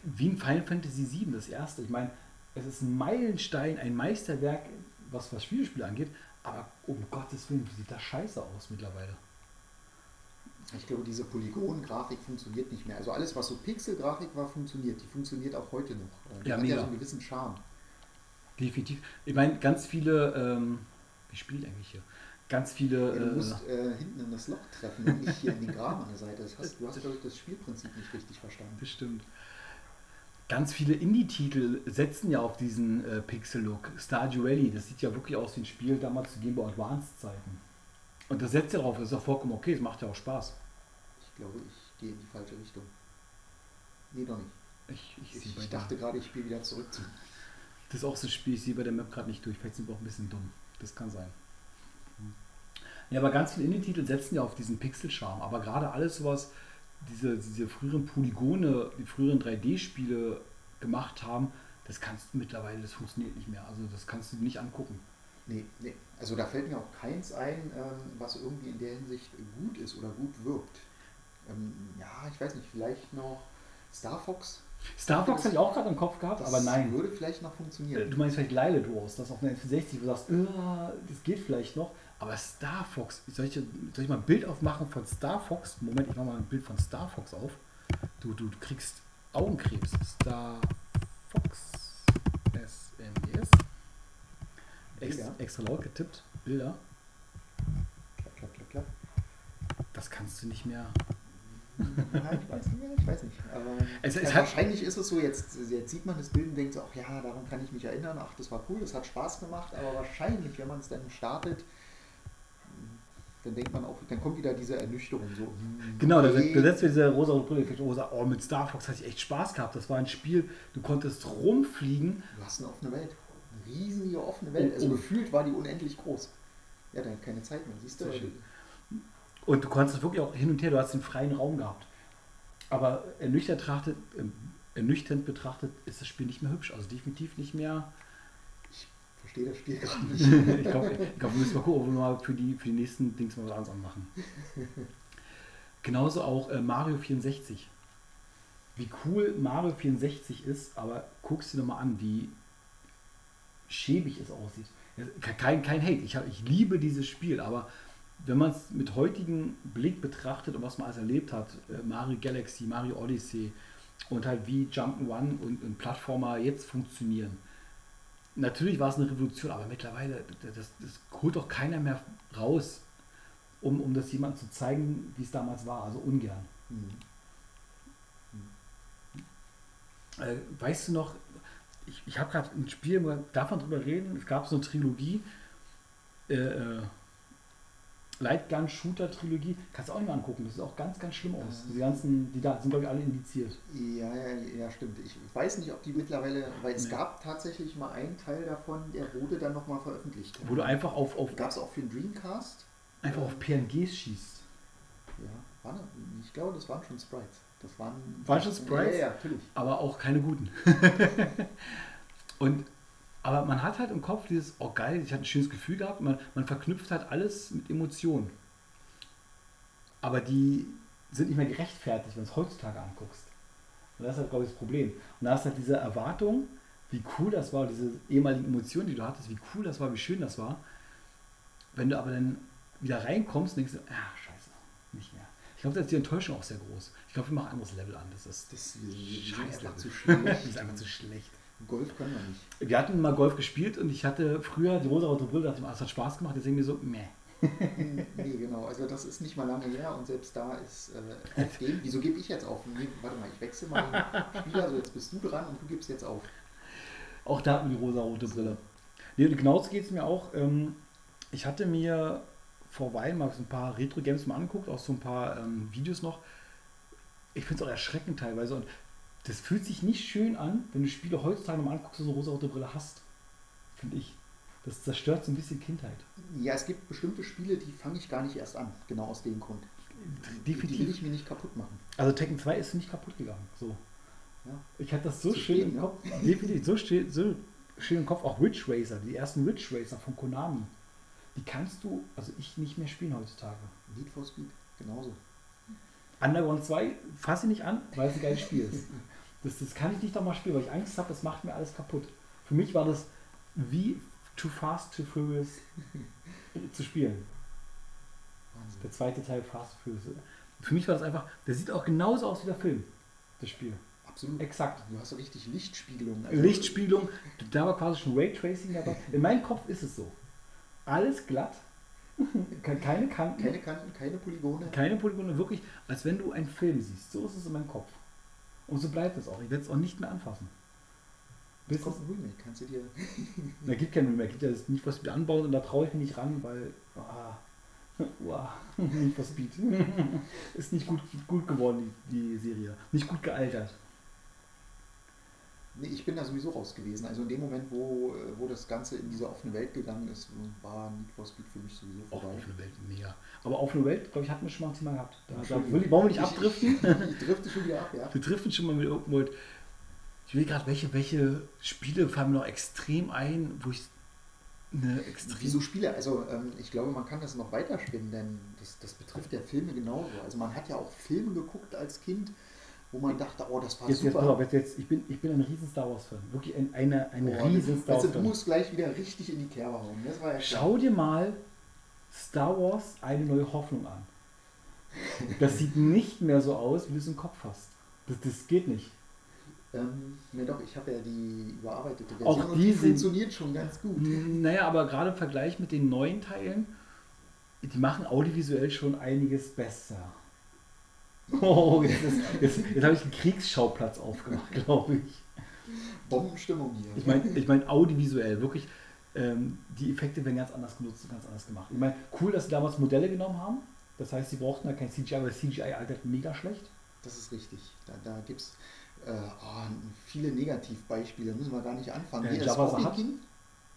Wie in Final Fantasy VII, das erste. Ich meine, es ist ein Meilenstein, ein Meisterwerk, was, was Spielspiele angeht, aber um Gottes Willen, wie sieht das scheiße aus mittlerweile? Ich glaube, diese Polygon-Grafik funktioniert nicht mehr. Also alles, was so Pixel-Grafik war, funktioniert. Die funktioniert auch heute noch. Die Ja, hat mega. ja so einen gewissen Charme. Definitiv. Ich meine, ganz viele, ähm, wie spielt eigentlich hier? Ganz viele. Ja, du äh, musst äh, hinten in das Loch treffen und nicht hier in den Graben an der Seite. Das hast, du hast, glaube ich, das Spielprinzip nicht richtig verstanden. Bestimmt. Ganz viele Indie-Titel setzen ja auf diesen äh, Pixel-Look. Stardew Valley, das sieht ja wirklich aus wie ein Spiel damals zu Game Boy Advance-Zeiten. Und das setzt ja drauf, das ist ja vollkommen okay, es macht ja auch Spaß. Ich glaube, ich gehe in die falsche Richtung. Nee, doch nicht. Ich, ich, Ich, ich dachte gerade, ich spiele wieder zurück zu. Das ist auch so ein Spiel, ich sehe bei der Map gerade nicht durch. Vielleicht sind wir auch ein bisschen dumm. Das kann sein. Ja, aber ganz viele Indie-Titel setzen ja auf diesen Pixel-Charme. Aber gerade alles sowas, diese, diese früheren Polygone, die früheren 3D-Spiele gemacht haben, das kannst du mittlerweile, das funktioniert nicht mehr. Also das kannst du dir nicht angucken. Nee, nee. Also da fällt mir auch keins ein, ähm, was irgendwie in der Hinsicht gut ist oder gut wirkt. Ähm, ja, ich weiß nicht, vielleicht noch Star Fox. Star Fox hatte ich auch gerade im Kopf gehabt, aber nein. würde vielleicht noch funktionieren. Du meinst vielleicht Lyle Wars, das auf einer N64, wo du sagst, äh, das geht vielleicht noch. Aber Star Fox, soll ich, soll ich mal ein Bild aufmachen von Star Fox? Moment, ich mache mal ein Bild von Star Fox auf. Du, du kriegst Augenkrebs. Star Fox. S-M-E-S. Ex, Bilder. extra laut getippt. Bilder. Klapp, klapp, klapp, klapp. Das kannst du nicht mehr. Ja, ich weiß nicht, ja, ich weiß nicht. Es- es ja, wahrscheinlich ist es so, jetzt, jetzt sieht man das Bild und denkt so, ach ja, daran kann ich mich erinnern, ach, das war cool, das hat Spaß gemacht, aber wahrscheinlich, wenn man es dann startet, dann denkt man auch, dann kommt wieder diese Ernüchterung so. hm, Genau, da, okay. setzt mir diese rosa Brille. Ich oh, oh, mit Star Fox hatte ich echt Spaß gehabt. Das war ein Spiel, du konntest rumfliegen. Du hast eine offene Welt. Eine riesige offene Welt. Also Oh, oh. gefühlt war die unendlich groß. Ja, dann keine Zeit mehr, siehst du? Und du konntest wirklich auch hin und her, du hast den freien Raum gehabt. Aber ernüchternd betrachtet, ähm, ernüchternd betrachtet ist das Spiel nicht mehr hübsch. Also definitiv nicht mehr. Ich verstehe das Spiel gerade nicht. [laughs] ich glaube, glaub, wir müssen mal gucken, ob wir mal für die, für die nächsten Dings mal was anderes anmachen. [laughs] Genauso auch äh, Mario 64. Wie cool Mario 64 ist, aber guckst dir doch mal an, wie schäbig es aussieht. Kein, kein Hate, ich, hab, ich liebe dieses Spiel, aber wenn man es mit heutigem Blick betrachtet und was man alles erlebt hat, äh, Mario Galaxy, Mario Odyssey und halt wie Jump'n'Run und, und Plattformer jetzt funktionieren. Natürlich war es eine Revolution, aber mittlerweile, das, das holt doch keiner mehr raus, um, um das jemandem zu zeigen, wie es damals war, also ungern. Hm. Äh, weißt du noch, ich, ich habe gerade ein Spiel, darf man drüber reden, es gab so eine Trilogie, äh, äh, Lightgun Shooter Trilogie, kannst du auch nicht mal angucken, das sieht auch ganz, ganz schlimm aus. Die ganzen, die da sind glaube ich alle indiziert. Ja, ja, ja, stimmt. Ich weiß nicht, ob die mittlerweile, weil es Nee. gab tatsächlich mal einen Teil davon, der wurde dann nochmal veröffentlicht. Wo du einfach auf, auf, Gab es auch für den Dreamcast? einfach auf PNGs schießt. Ja, war? Ich glaube, das waren schon Sprites. Das waren. Waren schon Sprites? Ja, ja, natürlich. aber auch keine guten. [laughs] und aber man hat halt im Kopf dieses, oh geil, ich hatte ein schönes Gefühl gehabt, man, man verknüpft halt alles mit Emotionen. Aber die sind nicht mehr gerechtfertigt, wenn du es heutzutage anguckst. Und das ist halt, glaube ich, das Problem. Und da hast du halt diese Erwartung, wie cool das war, diese ehemaligen Emotionen, die du hattest, wie cool das war, wie schön das war. Wenn du aber dann wieder reinkommst, denkst du, ah, scheiße, nicht mehr. Ich glaube, da ist die Enttäuschung auch sehr groß. Ich glaube, wir machen ein anderes Level an. Das ist, Das sind Scheiße. einfach zu das ist einfach zu schlecht. Golf können wir nicht. Wir hatten mal Golf gespielt und ich hatte früher die rosa-rote Brille, dachte ich, ah, es hat Spaß gemacht, deswegen mir so, meh. [laughs] nee, genau. Also das ist nicht mal lange her und selbst da ist äh, [laughs] auf dem. Wieso gebe ich jetzt auf? Nee, warte mal, ich wechsle mal den Spieler, also jetzt bist du dran und du gibst jetzt auf. Auch da hatten wir die rosa-rote Brille. Nee, und genauso geht es mir auch. Ähm, ich hatte mir vor Weilen mal so ein paar Retro-Games mal angeguckt, auch so ein paar ähm, Videos noch. Ich finde es auch erschreckend teilweise. Und das fühlt sich nicht schön an, wenn du Spiele heutzutage mal anguckst und so eine rosa-rote Brille hast. Finde ich. Das zerstört so ein bisschen Kindheit. Ja, es gibt bestimmte Spiele, die fange ich gar nicht erst an. Genau aus dem Grund. Die will Definitiv. ich mir nicht kaputt machen. Also Tekken 2 ist nicht kaputt gegangen. So. Ja. Ich hatte das so schön spät, im ne? Kopf. Definitiv, so, ste- so schön im Kopf. Auch Ridge Racer, die ersten Ridge Racer von Konami. Die kannst du, also ich nicht mehr spielen heutzutage. Need for Speed, genauso. Underground 2 fasse ich nicht an, weil es ein geiles Spiel ist. Das, das kann ich nicht nochmal spielen, weil ich Angst habe, das macht mir alles kaputt. Für mich war das wie Too Fast, Too Furious zu spielen. Wahnsinn. Der zweite Teil Fast and Furious. Für mich war das einfach, der sieht auch genauso aus wie der Film, das Spiel. Absolut. Exakt. Du hast so richtig Lichtspiegelung. Lichtspiegelung, da war quasi schon Raytracing dabei. In meinem Kopf ist es so. Alles glatt, [laughs] keine Kanten, Keine Kanten, keine Polygone. keine Polygone, wirklich, als wenn du einen Film siehst. So ist es in meinem Kopf. Und so bleibt es auch. Ich werde es auch nicht mehr anfassen. Bis kommt ein Remake, kannst du dir. [laughs] Da gibt kein Remake, gibt ja das nicht was Speed anbauen und da traue ich mich nicht ran, weil. Ah, uah, nicht was Speed. [laughs] Ist nicht gut, gut geworden, die, die Serie. Nicht gut gealtert. Nee, ich bin da sowieso raus gewesen. Also in dem Moment, wo, äh, wo das Ganze in diese offene Welt gegangen ist, war Need for Speed für mich sowieso Auch vorbei. offene Welt, mega. Aber offene Welt, glaube ich, hatten wir schon mal ein Thema gehabt. Da, da will ich, wollen wir nicht Ich- abdriften? Ich, ich drifte schon wieder ab, ja. Wir driften schon mal mit irgendwo. Ich will gerade, welche, welche Spiele fallen mir noch extrem ein, wo ich eine extrem. Wieso Spiele? Also ähm, ich glaube, man kann das noch weiterspinnen, denn das, das betrifft ja Filme genauso. Also man hat ja auch Filme geguckt als Kind, wo man dachte, oh, das war Jetzt, jetzt, super. auf, jetzt, jetzt, ich, bin, ich bin ein riesen Star Wars-Fan. Wirklich ein, eine, ein Oh, riesen Star also, du Wars-Fan. musst gleich wieder richtig in die Kerbe hauen. Ja. Schau dir mal Star Wars eine neue Hoffnung an. Das sieht nicht mehr so aus, wie du es im Kopf hast. Das, das geht nicht. Ähm, ne doch, ich habe ja die überarbeitete Version Auch die die funktioniert schon ganz gut. Naja, aber gerade im Vergleich mit den neuen Teilen, die machen audiovisuell schon einiges besser. [laughs] Oh, jetzt, ist- jetzt, jetzt habe ich einen Kriegsschauplatz aufgemacht, glaube ich. Bombenstimmung hier. Ich meine, ich mein, audiovisuell, wirklich, ähm, die Effekte werden ganz anders genutzt und ganz anders gemacht. Ich meine, cool, dass sie damals Modelle genommen haben. Das heißt, sie brauchten da kein CGI, weil CGI altert mega schlecht. Das ist richtig. Da, da gibt es äh, oh, viele Negativbeispiele, müssen wir gar nicht anfangen. Ja, Hier, Jabba. King?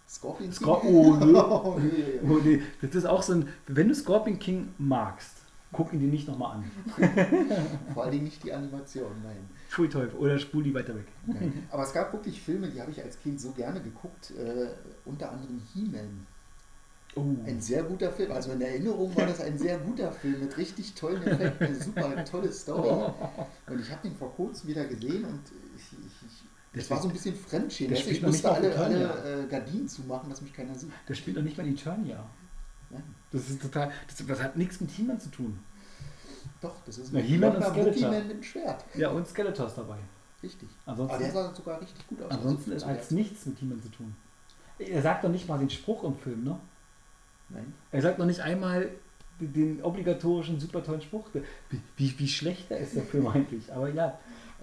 Scorpion King? Scor oh, nö. [laughs] Oh, nee. Oh, nee. Das ist auch so ein, wenn du Scorpion King magst, guck ihn dir nicht nochmal an. [laughs] Vor allen Dingen nicht die Animation, nein. Pfui Teufel, oder spul die weiter weg. nein. Aber es gab wirklich Filme, die habe ich als Kind so gerne geguckt, äh, unter anderem He-Man. Oh. Ein sehr guter Film. Also in Erinnerung war das ein sehr guter Film mit richtig tollen Effekten, eine super tolle Story. [laughs] Und ich habe den vor kurzem wieder gesehen und ich, ich, ich Der das war so ein bisschen Fremdschämen. Ich musste alle, alle äh, Gardinen zumachen, dass mich keiner sieht. Der spielt noch nicht mal in Eternia. Nein. Das ist total, das, das hat nichts mit He-Man zu tun. Doch, das ist Na, ein He-Man und Skeletor. Mit dem Schwert. Ja, und Skeletor ist dabei. Richtig. Aber Ansonsten, der sah sogar richtig gut aus. ansonsten Also, hat es nichts mit He-Man zu tun. Er sagt doch nicht mal den Spruch im Film, ne? Nein. Er sagt noch nicht einmal den, obligatorischen, super tollen Spruch. Wie, wie, wie schlechter ist der Film eigentlich? Aber ja,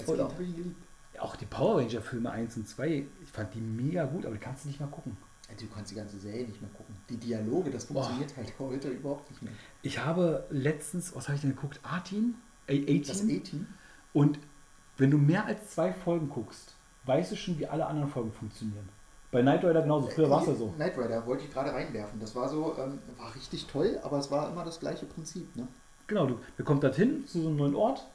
geliebt. auch die Power Ranger Filme 1 und 2, ich fand die mega gut, aber die kannst du nicht mal gucken. Also, du kannst die ganze Serie nicht mehr gucken. Die Dialoge, das funktioniert halt heute überhaupt nicht mehr. Ich habe letztens, was habe ich denn geguckt? A-Team? A- Das A-Team? A-Team, Und wenn du mehr als zwei Folgen guckst, weißt du schon, wie alle anderen Folgen funktionieren. Bei Knight Rider genauso, früher war es ja so. Knight Rider wollte ich gerade reinwerfen. Das war so, ähm, war richtig toll, aber es war immer das gleiche Prinzip. Ne? Genau, du, der kommt dorthin zu so einem neuen Ort,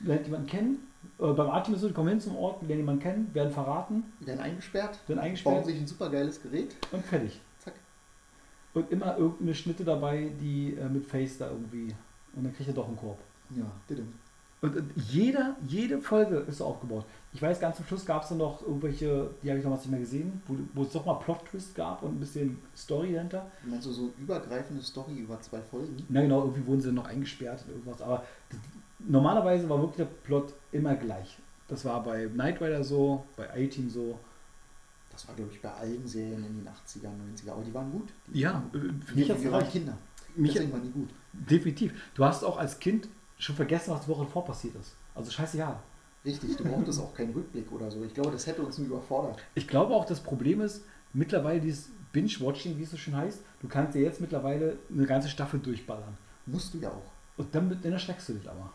lernt jemanden kennen. Äh, beim die kommen hin zum Ort, lernen jemanden kennen, werden verraten, werden eingesperrt, werden bauen eingesperrt sich ein super geiles Gerät. und fertig. Zack. Und immer irgendeine Schnitte dabei, die äh, mit Face da irgendwie. Und dann kriegt er doch einen Korb. Ja, bitte. Und, und jeder, jede Folge ist so aufgebaut. Ich weiß, ganz zum Schluss gab es dann noch irgendwelche, die habe ich damals nicht mehr gesehen, wo, wo es doch mal Plot-Twist gab und ein bisschen Story dahinter. Meinst du so übergreifende Story über zwei Folgen? Na genau, irgendwie wurden sie noch eingesperrt und irgendwas. Aber normalerweise war wirklich der Plot immer gleich. Das war bei Knight Rider so, bei A-Team so. Das war, glaube ich, bei allen Serien in den 80er, 90er. Aber die waren gut. Die Ja, waren- äh, für mich wir waren. Kinder. Mich, Deswegen waren die gut. definitiv. Du hast auch als Kind schon vergessen, was die Woche davor passiert ist. Also scheiße, ja. Richtig, du brauchtest auch keinen Rückblick oder so. Ich glaube, das hätte uns nur überfordert. Ich glaube auch, das Problem ist mittlerweile dieses Binge-Watching, wie es so schön heißt. Du kannst dir jetzt mittlerweile eine ganze Staffel durchballern. Musst du ja auch. Und dann, dann erschreckst du dich aber.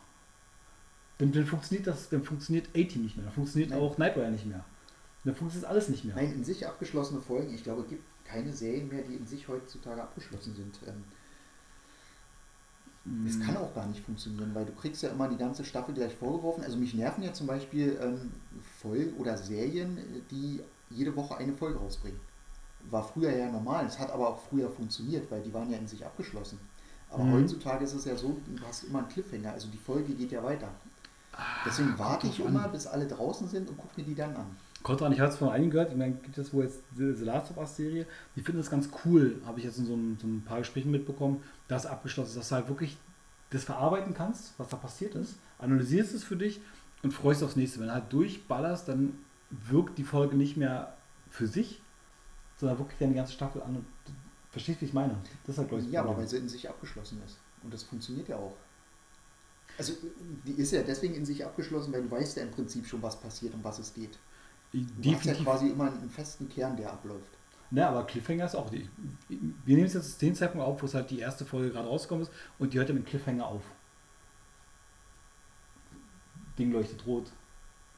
Dann, dann funktioniert das, dann funktioniert A-Team nicht mehr. Dann funktioniert Nein. auch Rider nicht mehr. Dann funktioniert alles nicht mehr. Nein, in sich abgeschlossene Folgen. Ich glaube, es gibt keine Serien mehr, die in sich heutzutage abgeschlossen sind. Ähm, Es kann auch gar nicht funktionieren, weil du kriegst ja immer die ganze Staffel gleich vorgeworfen. Also mich nerven ja zum Beispiel ähm, Folgen oder Serien, die jede Woche eine Folge rausbringen. War früher ja normal. Es hat aber auch früher funktioniert, weil die waren ja in sich abgeschlossen. Aber Mhm. heutzutage ist es ja so, du hast immer einen Cliffhanger, also die Folge geht ja weiter. Deswegen warte ich immer, an. bis alle draußen sind und gucke mir die dann an. Kontra, ich habe es von einigen gehört, ich meine, gibt es wohl jetzt die The Last of Us Serie, die finden das ganz cool, habe ich jetzt in so ein, so ein paar Gesprächen mitbekommen, dass abgeschlossen ist, dass du halt wirklich das verarbeiten kannst, was da passiert ist, analysierst es für dich und freust dich aufs nächste. Wenn du halt durchballerst, dann wirkt die Folge nicht mehr für sich, sondern wirklich deine ganze Staffel an. Und du verstehst, wie ich meine? Das ist halt, glaube ich, Ja, weil sie in sich abgeschlossen ist. Und das funktioniert ja auch. Also die ist ja deswegen in sich abgeschlossen, weil du weißt ja im Prinzip schon, was passiert, um was es geht. Du hast ja Definitiv. quasi immer einen festen Kern, der abläuft. Ne, aber Cliffhanger ist auch die. Wir nehmen es jetzt den Zeitpunkt auf, wo es halt die erste Folge gerade rausgekommen ist und die hört ja mit Cliffhanger auf. Ding leuchtet rot.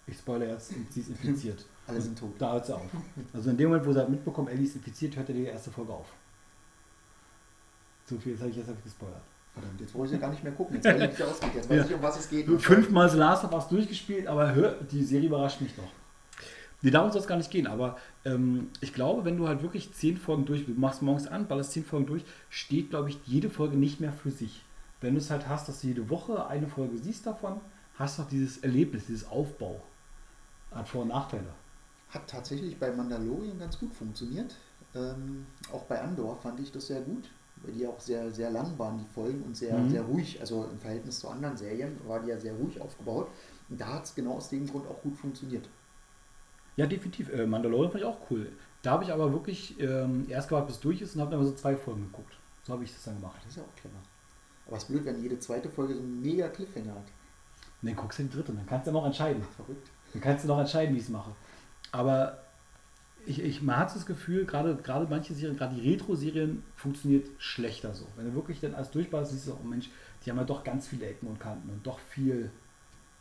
Ich spoilere jetzt, und sie ist infiziert. [laughs] Alle sind tot. Da hört sie auf. Also in dem Moment, wo sie halt mitbekommen, Ellie ist infiziert, hört er die erste Folge auf. So viel, jetzt habe ich jetzt hab ich gespoilert. Verdammt, jetzt wollte ich ja gar nicht mehr gucken. Jetzt weiß ich, wie es ausgeht. Jetzt weiß Ja. ich, um was es geht. Fünfmal The Last of Us durchgespielt, aber hör, die Serie überrascht mich noch. Nee, darum soll es gar nicht gehen, aber ähm, ich glaube, wenn du halt wirklich zehn Folgen durch, du machst morgens an, ballerst zehn Folgen durch, steht, glaube ich, jede Folge nicht mehr für sich. Wenn du es halt hast, dass du jede Woche eine Folge siehst davon, hast du auch dieses Erlebnis, dieses Aufbau. Hat Vor- und Nachteile. Hat tatsächlich bei Mandalorian ganz gut funktioniert. Ähm, auch bei Andor fand ich das sehr gut, weil die auch sehr, sehr lang waren, die Folgen, und sehr, Mhm. sehr ruhig. Also im Verhältnis zu anderen Serien war die ja sehr ruhig aufgebaut. Und da hat es genau aus dem Grund auch gut funktioniert. Ja, definitiv. Äh, Mandalorian fand ich auch cool. Da habe ich aber wirklich ähm, erst gewartet, bis es durch ist und habe dann mal so zwei Folgen geguckt. So habe ich das dann gemacht. Das ist ja auch clever. Aber es ist blöd, wenn jede zweite Folge so einen mega Cliffhanger hat. Und dann guckst du die dritte, dann kannst du ja noch entscheiden. Verrückt. Dann kannst du noch entscheiden, wie ich es mache. Aber ich, ich, man hat das Gefühl, gerade, gerade manche Serien, gerade die Retro-Serien, funktioniert schlechter so. Wenn du wirklich dann alles durchballerst, siehst du auch, oh Mensch, die haben ja doch ganz viele Ecken und Kanten und doch viel,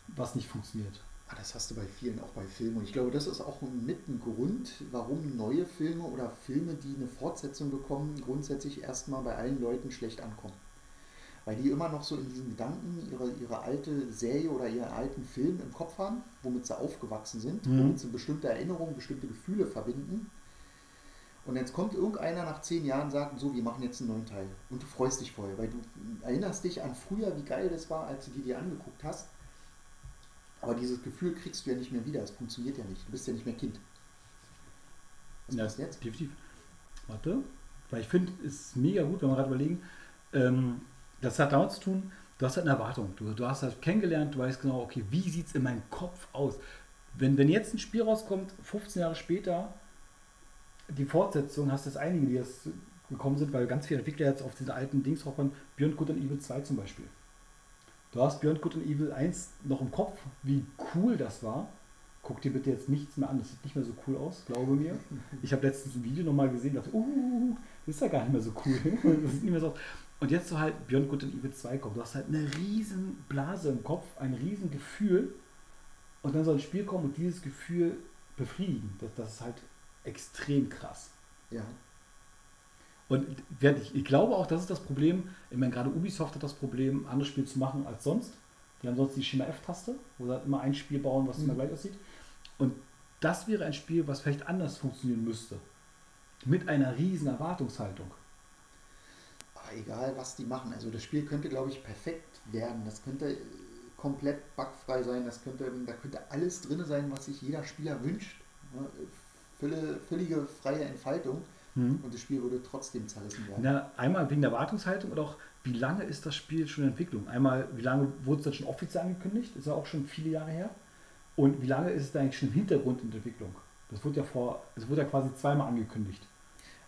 was nicht funktioniert. Ah, das hast du bei vielen, auch bei Filmen. Und ich glaube, das ist auch mit ein Grund, warum neue Filme oder Filme, die eine Fortsetzung bekommen, grundsätzlich erstmal bei allen Leuten schlecht ankommen. Weil die immer noch so in diesen Gedanken ihre, ihre alte Serie oder ihren alten Film im Kopf haben, womit sie aufgewachsen sind, Mhm. womit sie bestimmte Erinnerungen, bestimmte Gefühle verbinden. Und jetzt kommt irgendeiner nach zehn Jahren und sagt, so, wir machen jetzt einen neuen Teil. Und du freust dich voll, weil du erinnerst dich an früher, wie geil das war, als du die dir angeguckt hast. Aber dieses Gefühl kriegst du ja nicht mehr wieder. Es funktioniert ja nicht. Du bist ja nicht mehr Kind. Was Ja, jetzt? Definitiv. Warte, weil ich finde, es ist mega gut, wenn wir gerade überlegen, ähm, das hat damit zu tun, du hast halt eine Erwartung. Du, du hast halt kennengelernt, du weißt genau, okay, wie sieht es in meinem Kopf aus? Wenn, wenn jetzt ein Spiel rauskommt, 15 Jahre später, die Fortsetzung, hast du jetzt einige, die jetzt gekommen sind, weil ganz viele Entwickler jetzt auf diese alten Dings hoppern, Beyond Good and Evil 2 zum Beispiel. Du hast Beyond Good and Evil 1 noch im Kopf, wie cool das war. Guck dir bitte jetzt nichts mehr an, das sieht nicht mehr so cool aus, glaube mir. Ich habe letztens ein Video nochmal gesehen, dachte, uh, das ist ja gar nicht mehr so cool. [laughs] Das sieht nicht mehr so aus. Und jetzt so halt Beyond Good and Evil 2 kommt. Du hast halt eine riesen Blase im Kopf, ein riesen Gefühl. Und dann soll ein Spiel kommen und dieses Gefühl befriedigen. Das, das ist halt extrem krass. Ja. Und ich, ich glaube auch, das ist das Problem. Ich meine, gerade Ubisoft hat das Problem, andere Spiele zu machen als sonst. Die haben sonst die Schema F-Taste, wo sie halt immer ein Spiel bauen, was immer Mhm. gleich aussieht. Und das wäre ein Spiel, was vielleicht anders funktionieren müsste. Mit einer riesen Erwartungshaltung. Egal, was die machen. Also das Spiel könnte, glaube ich, perfekt werden. Das könnte äh, komplett bugfrei sein. Das könnte, da könnte alles drin sein, was sich jeder Spieler wünscht. Ja, Völle, völlige freie Entfaltung. Und das Spiel würde trotzdem zerrissen werden. Na, einmal wegen der Erwartungshaltung und auch, wie lange ist das Spiel schon in Entwicklung? Einmal, wie lange wurde es dann schon offiziell angekündigt? Ist ja auch schon viele Jahre her. Und wie lange ist es da eigentlich schon im Hintergrund in Entwicklung? Das wurde ja vor, es wurde ja quasi zweimal angekündigt.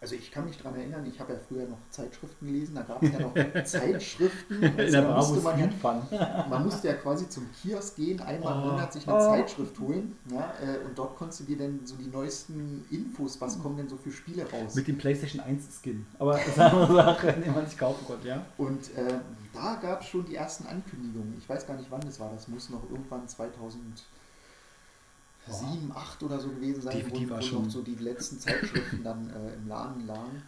Also ich kann mich daran erinnern, ich habe ja früher noch Zeitschriften gelesen, da gab es ja noch [laughs] Zeitschriften. In der da musste man, Fun. man musste ja quasi zum Kiosk gehen, einmal im Oh. Monat sich eine Oh. Zeitschrift holen. Ja, äh, und dort konntest du dir dann so die neuesten Infos, was kommen denn so für Spiele raus. Mit dem PlayStation 1 Skin. Aber das ist eine Sache, den man nicht kaufen konnte, ja? Und äh, da gab es schon die ersten Ankündigungen. Ich weiß gar nicht, wann das war. Das muss noch irgendwann 2007, 2008 oder so gewesen sein, wo, schon- noch so die letzten Zeitschriften dann äh, im Laden lagen.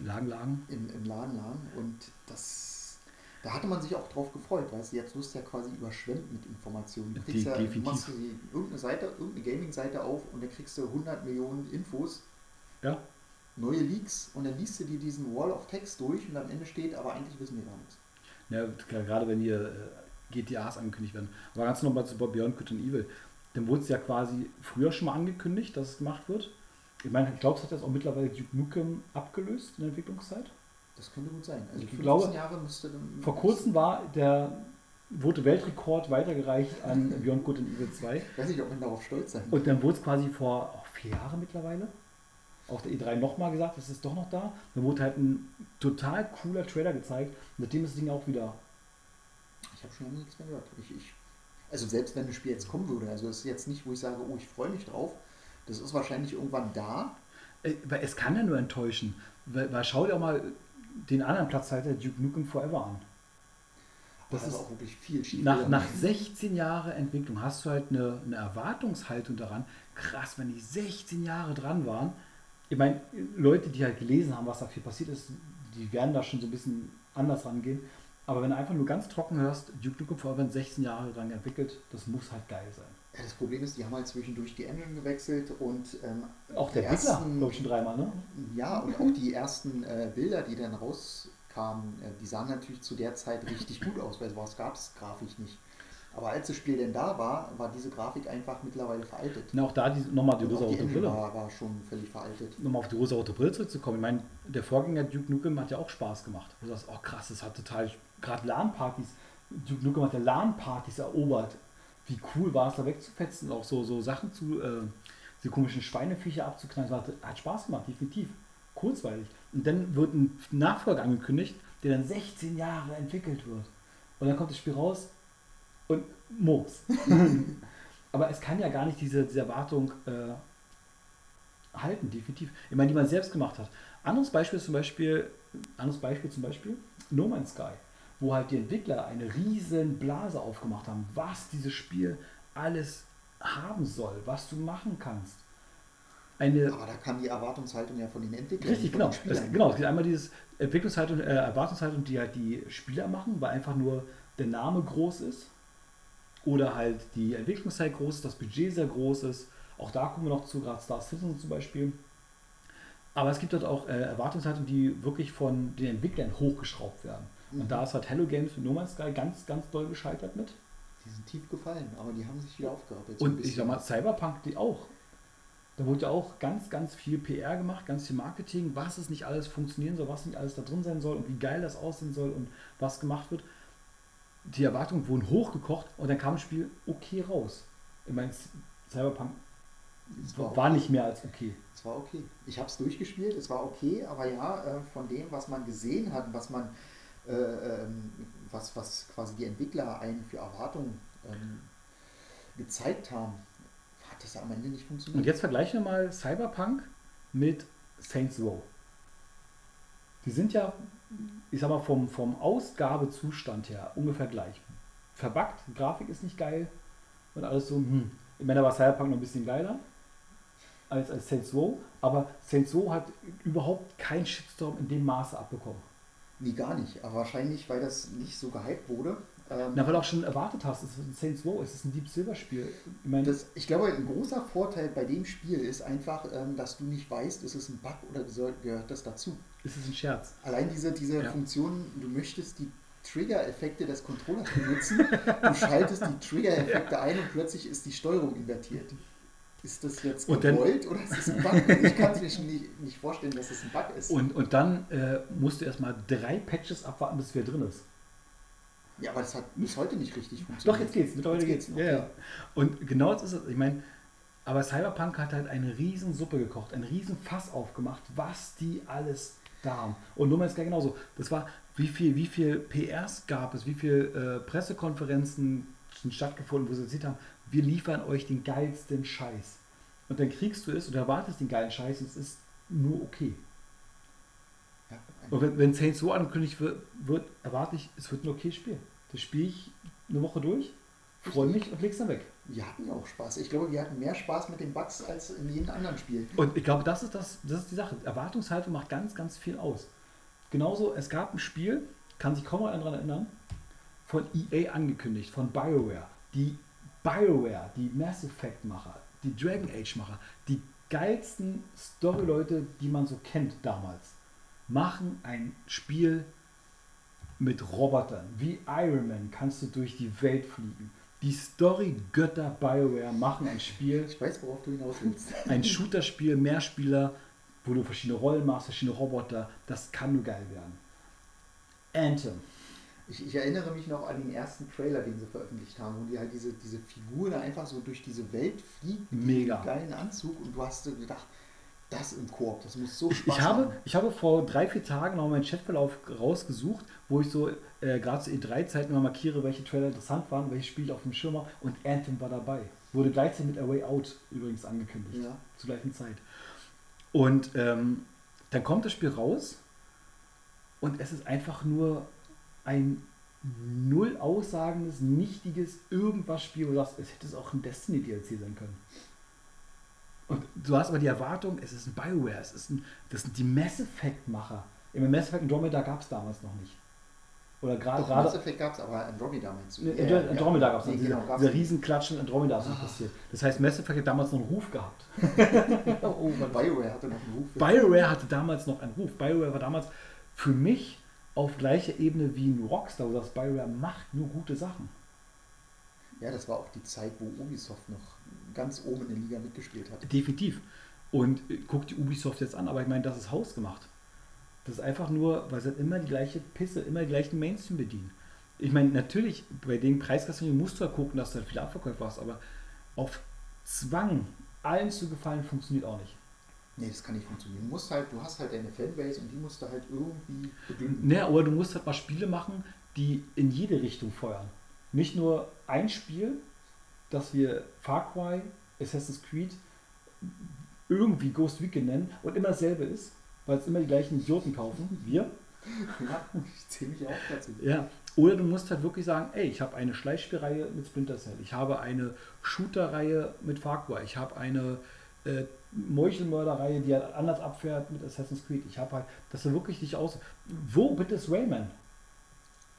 Lagen, lagen. Im, im Laden lagen. Und das, da hatte man sich auch drauf gefreut, weißt du, jetzt wirst du ja quasi überschwemmt mit Informationen. Du kriegst ja, du definitiv. machst du die, irgendeine Seite, irgendeine Gaming-Seite auf und da kriegst du 100 Millionen Infos Ja. neue Leaks und dann liest du dir diesen Wall of Text durch und am Ende steht, aber eigentlich wissen wir gar nichts. Ja, gerade wenn hier äh, GTAs angekündigt werden. Aber ganz nochmal zu Beyond Good and Evil. Dann wurde es ja quasi früher schon mal angekündigt, dass es gemacht wird. Ich meine, ich glaube, es hat jetzt auch mittlerweile Duke Nukem abgelöst in der Entwicklungszeit. Das könnte gut sein. Also Ich 15 glaube, Jahre müsste dann. Vor kurzem war der wurde Weltrekord weitergereicht an [laughs] Beyond Good and Evil 2 Ich weiß nicht, ob man darauf stolz sein kann. und dann wurde es quasi vor auch vier Jahren mittlerweile auf der E3 nochmal gesagt, das ist doch noch da. Dann wurde halt ein total cooler Trailer gezeigt und ist das Ding auch wieder Ich habe schon lange nichts mehr gehört. Ich, ich, also selbst wenn das Spiel jetzt kommen würde, also es ist jetzt nicht, wo ich sage, oh, ich freue mich drauf. Das ist wahrscheinlich irgendwann da. Äh, Weil es kann ja nur enttäuschen. Weil, weil schau dir auch mal den anderen Platzhalter Duke Nukem Forever an. Das ist auch wirklich viel schief. nach, nach 16 Jahren Entwicklung hast du halt eine, eine Erwartungshaltung daran. Krass, wenn die 16 Jahre dran waren. Ich meine, Leute, die halt gelesen haben, was da viel passiert ist, die werden da schon so ein bisschen anders rangehen. Aber wenn du einfach nur ganz trocken hörst, Duke Nukem Forever sind 16 Jahre dran entwickelt, das muss halt geil sein. Ja, das Problem ist, die haben halt zwischendurch die Engine gewechselt und ähm, Auch der Entwickler, glaube ich, schon dreimal, ne? Ja, und auch die ersten äh, Bilder, die dann rauskamen, äh, die sahen natürlich zu der Zeit richtig gut aus, weil sowas gab es grafisch nicht. Aber als das Spiel denn da war, war diese Grafik einfach mittlerweile veraltet. Na, auch da die, nochmal die Und rosa-rote Engine Brille. war, war schon völlig veraltet. nochmal auf die rosa-rote Brille zurückzukommen. Ich meine, der Vorgänger Duke Nukem hat ja auch Spaß gemacht. Du sagst, oh krass, das hat total, gerade LAN-Partys, Duke Nukem hat ja LAN-Partys erobert. Wie cool war es, da wegzufetzen, auch so, so Sachen zu, äh, die komischen Schweineviecher abzuknallen. Hat, hat Spaß gemacht, definitiv. Kurzweilig. Und dann wird ein Nachfolger angekündigt, der dann 16 Jahre entwickelt wird. Und dann kommt das Spiel raus und Murks. [laughs] Aber es kann ja gar nicht diese, diese Erwartung äh, halten, definitiv. Ich meine, die man selbst gemacht hat. Anderes Beispiel zum Beispiel, anderes Beispiel zum Beispiel No Man's Sky, wo halt die Entwickler eine riesen Blase aufgemacht haben, was dieses Spiel alles haben soll, was du machen kannst. Eine, Aber da kam die Erwartungshaltung ja von den Entwicklern. Richtig, genau. Es, genau, es gibt einmal dieses Entwicklungshaltung, äh, Erwartungshaltung, die halt die Spieler machen, weil einfach nur der Name groß ist oder halt die Entwicklungszeit groß ist, das Budget sehr groß ist. Auch da kommen wir noch zu, gerade Star Citizen zum Beispiel. Aber es gibt halt auch äh, Erwartungshaltungen, die wirklich von den Entwicklern hochgeschraubt werden. Und da ist halt Hello Games mit No Man's Sky ganz, ganz doll gescheitert mit. Die sind tief gefallen, aber die haben sich wieder aufgearbeitet. Und ich sag mal, Cyberpunk, die auch. Da wurde ja auch ganz, ganz viel PR gemacht, ganz viel Marketing, was es nicht alles funktionieren soll, was nicht alles da drin sein soll und wie geil das aussehen soll und was gemacht wird. Die Erwartungen wurden hochgekocht und dann kam das Spiel okay raus. Ich meine, Cyberpunk war war nicht mehr als okay. Es war okay. Ich habe es durchgespielt, es war okay, aber ja, äh, von dem, was man gesehen hat, was man, was, was quasi die Entwickler einen für Erwartungen ähm, gezeigt haben, hat das am Ende nicht funktioniert. Und jetzt vergleichen wir mal Cyberpunk mit Saints Row. Die sind ja, ich sag mal, vom, vom Ausgabezustand her ungefähr gleich. Die Grafik ist nicht geil und alles so, hm. Ich meine, war Cyberpunk noch ein bisschen geiler als, als Saints Row, aber Saints Row hat überhaupt keinen Shitstorm in dem Maße abbekommen. Nee, gar nicht. Aber wahrscheinlich, weil das nicht so gehypt wurde. Ähm, Na, weil du auch schon erwartet hast, es ist ein Saints Row, es ist ein Deep Silver Spiel. Ich meine, das, ich glaube, ein großer Vorteil bei dem Spiel ist einfach, ähm, dass du nicht weißt, ist es ein Bug oder gehört das dazu. es ist ein Scherz. Allein diese, diese Ja. Funktion, du möchtest die Trigger-Effekte des Controllers benutzen, du schaltest die [laughs] Trigger-Effekte ein und plötzlich ist die Steuerung invertiert. Ist das jetzt gewollt oder ist es ein Bug? Ich kann es mir nicht, nicht vorstellen, dass es ein Bug ist. Und, und dann äh, musst du erstmal drei Patches abwarten, bis wieder drin ist. ja, aber das hat bis heute nicht richtig Doch, funktioniert. jetzt geht's. Mittlerweile Jetzt geht's. geht's, Ja, okay. ja. Und genau das ist es. Ich meine, aber Cyberpunk hat halt eine riesen Suppe gekocht, einen riesen Fass aufgemacht, was die alles da haben. Und nur mal jetzt genauso. Das war, wie viel, wie viel PRs gab es, wie viel äh, Pressekonferenzen schon stattgefunden, wo sie erzählt haben, wir liefern euch den geilsten Scheiß. Und dann kriegst du es und erwartest den geilen Scheiß und es ist nur okay. Ja, Und wenn, wenn Saints so angekündigt wird, wird, erwarte ich, es wird ein okay Spiel. Das spiele ich eine Woche durch, freue mich und leg's dann weg. wir hatten auch Spaß. Ich glaube, wir hatten mehr Spaß mit den Bugs als in jedem anderen Spiel. Und ich glaube, das ist, das, das ist die Sache. Erwartungshaltung macht ganz, ganz viel aus. Genauso, es gab ein Spiel, kann sich kaum noch einer daran erinnern, von EA angekündigt, von BioWare. Die BioWare, die Mass Effect-Macher, die Dragon Age-Macher, die geilsten Story-Leute, die man so kennt damals, machen ein Spiel mit Robotern. Wie Iron Man kannst du durch die Welt fliegen. Die Story-Götter BioWare machen ein Spiel, Ich weiß, worauf du hinaus willst. [laughs] ein Shooter-Spiel, Mehrspieler, wo du verschiedene Rollen machst, verschiedene Roboter, das kann nur geil werden. Anthem. Ich, ich erinnere mich noch an den ersten Trailer, den sie veröffentlicht haben, wo die halt diese, diese Figur da einfach so durch diese Welt fliegt mit Mega. diesem geilen Anzug und du hast gedacht, das im Koop, das muss so Ich, Spaß ich, habe, machen. ich habe vor drei, vier Tagen noch meinen Chatverlauf rausgesucht, wo ich so äh, gerade zu E3-Zeiten immer markiere, welche Trailer interessant waren, welche Spiele ich auf dem Schirm habe und Anthem war dabei. Wurde gleichzeitig mit A Way Out übrigens angekündigt. Ja. Zur gleichen Zeit. Und ähm, dann kommt das Spiel raus und es ist einfach nur ein null aussagendes, nichtiges irgendwas Spiel, wo du sagst, es hätte es auch ein Destiny DLC sein können. Und du hast aber die Erwartung, es ist ein Bioware, es ist ein, das sind die Mass Effect-Macher. Im Mass Effect Andromeda gab es damals noch nicht. Oder gerade Mass Effect gab es, aber Andromeda meinst du? Ne, Ja, Andromeda gab es. Nee, Dieser, genau, dieser nicht. Riesenklatschen Andromeda ist Ah. passiert. Das heißt, Mass Effect hat damals noch einen Ruf gehabt. [laughs] [laughs] oh. BioWare hatte noch einen Ruf. BioWare hatte damals noch einen Ruf. BioWare war damals für mich auf gleicher Ebene wie ein Rockstar. Sagst, BioWare macht nur gute Sachen. Ja, das war auch die Zeit, wo Ubisoft noch ganz oben in der Liga mitgespielt hat. Definitiv. Und äh, guck die Ubisoft jetzt an, aber ich meine, das ist hausgemacht. Das ist einfach nur, weil sie halt immer die gleiche Pisse, immer die gleichen Mainstream bedienen. Ich meine, natürlich, bei den Preiskategorien musst du ja gucken, dass du halt viele Abverkäufe hast, aber auf Zwang allen zu gefallen funktioniert auch nicht. Nee, das kann nicht funktionieren. Du musst halt, du hast halt deine Fanbase und die musst du halt irgendwie bedingen. Ne, aber du musst halt mal Spiele machen, die in jede Richtung feuern. Nicht nur ein Spiel, dass wir Far Cry, Assassin's Creed, irgendwie Ghost Recon nennen und immer dasselbe ist, weil es immer die gleichen Idioten kaufen, wir. [laughs] Ja, ich zähle mich auch dazu. Ja. Oder du musst halt wirklich sagen, ey, ich habe eine Schleichspielreihe mit Splinter Cell, ich habe eine Shooter-Reihe mit Far Cry, ich habe eine äh, Meuchelmörder-Reihe, die halt anders abfährt mit Assassin's Creed. Ich habe halt, dass du wirklich dich aus... Wo bitte ist Rayman?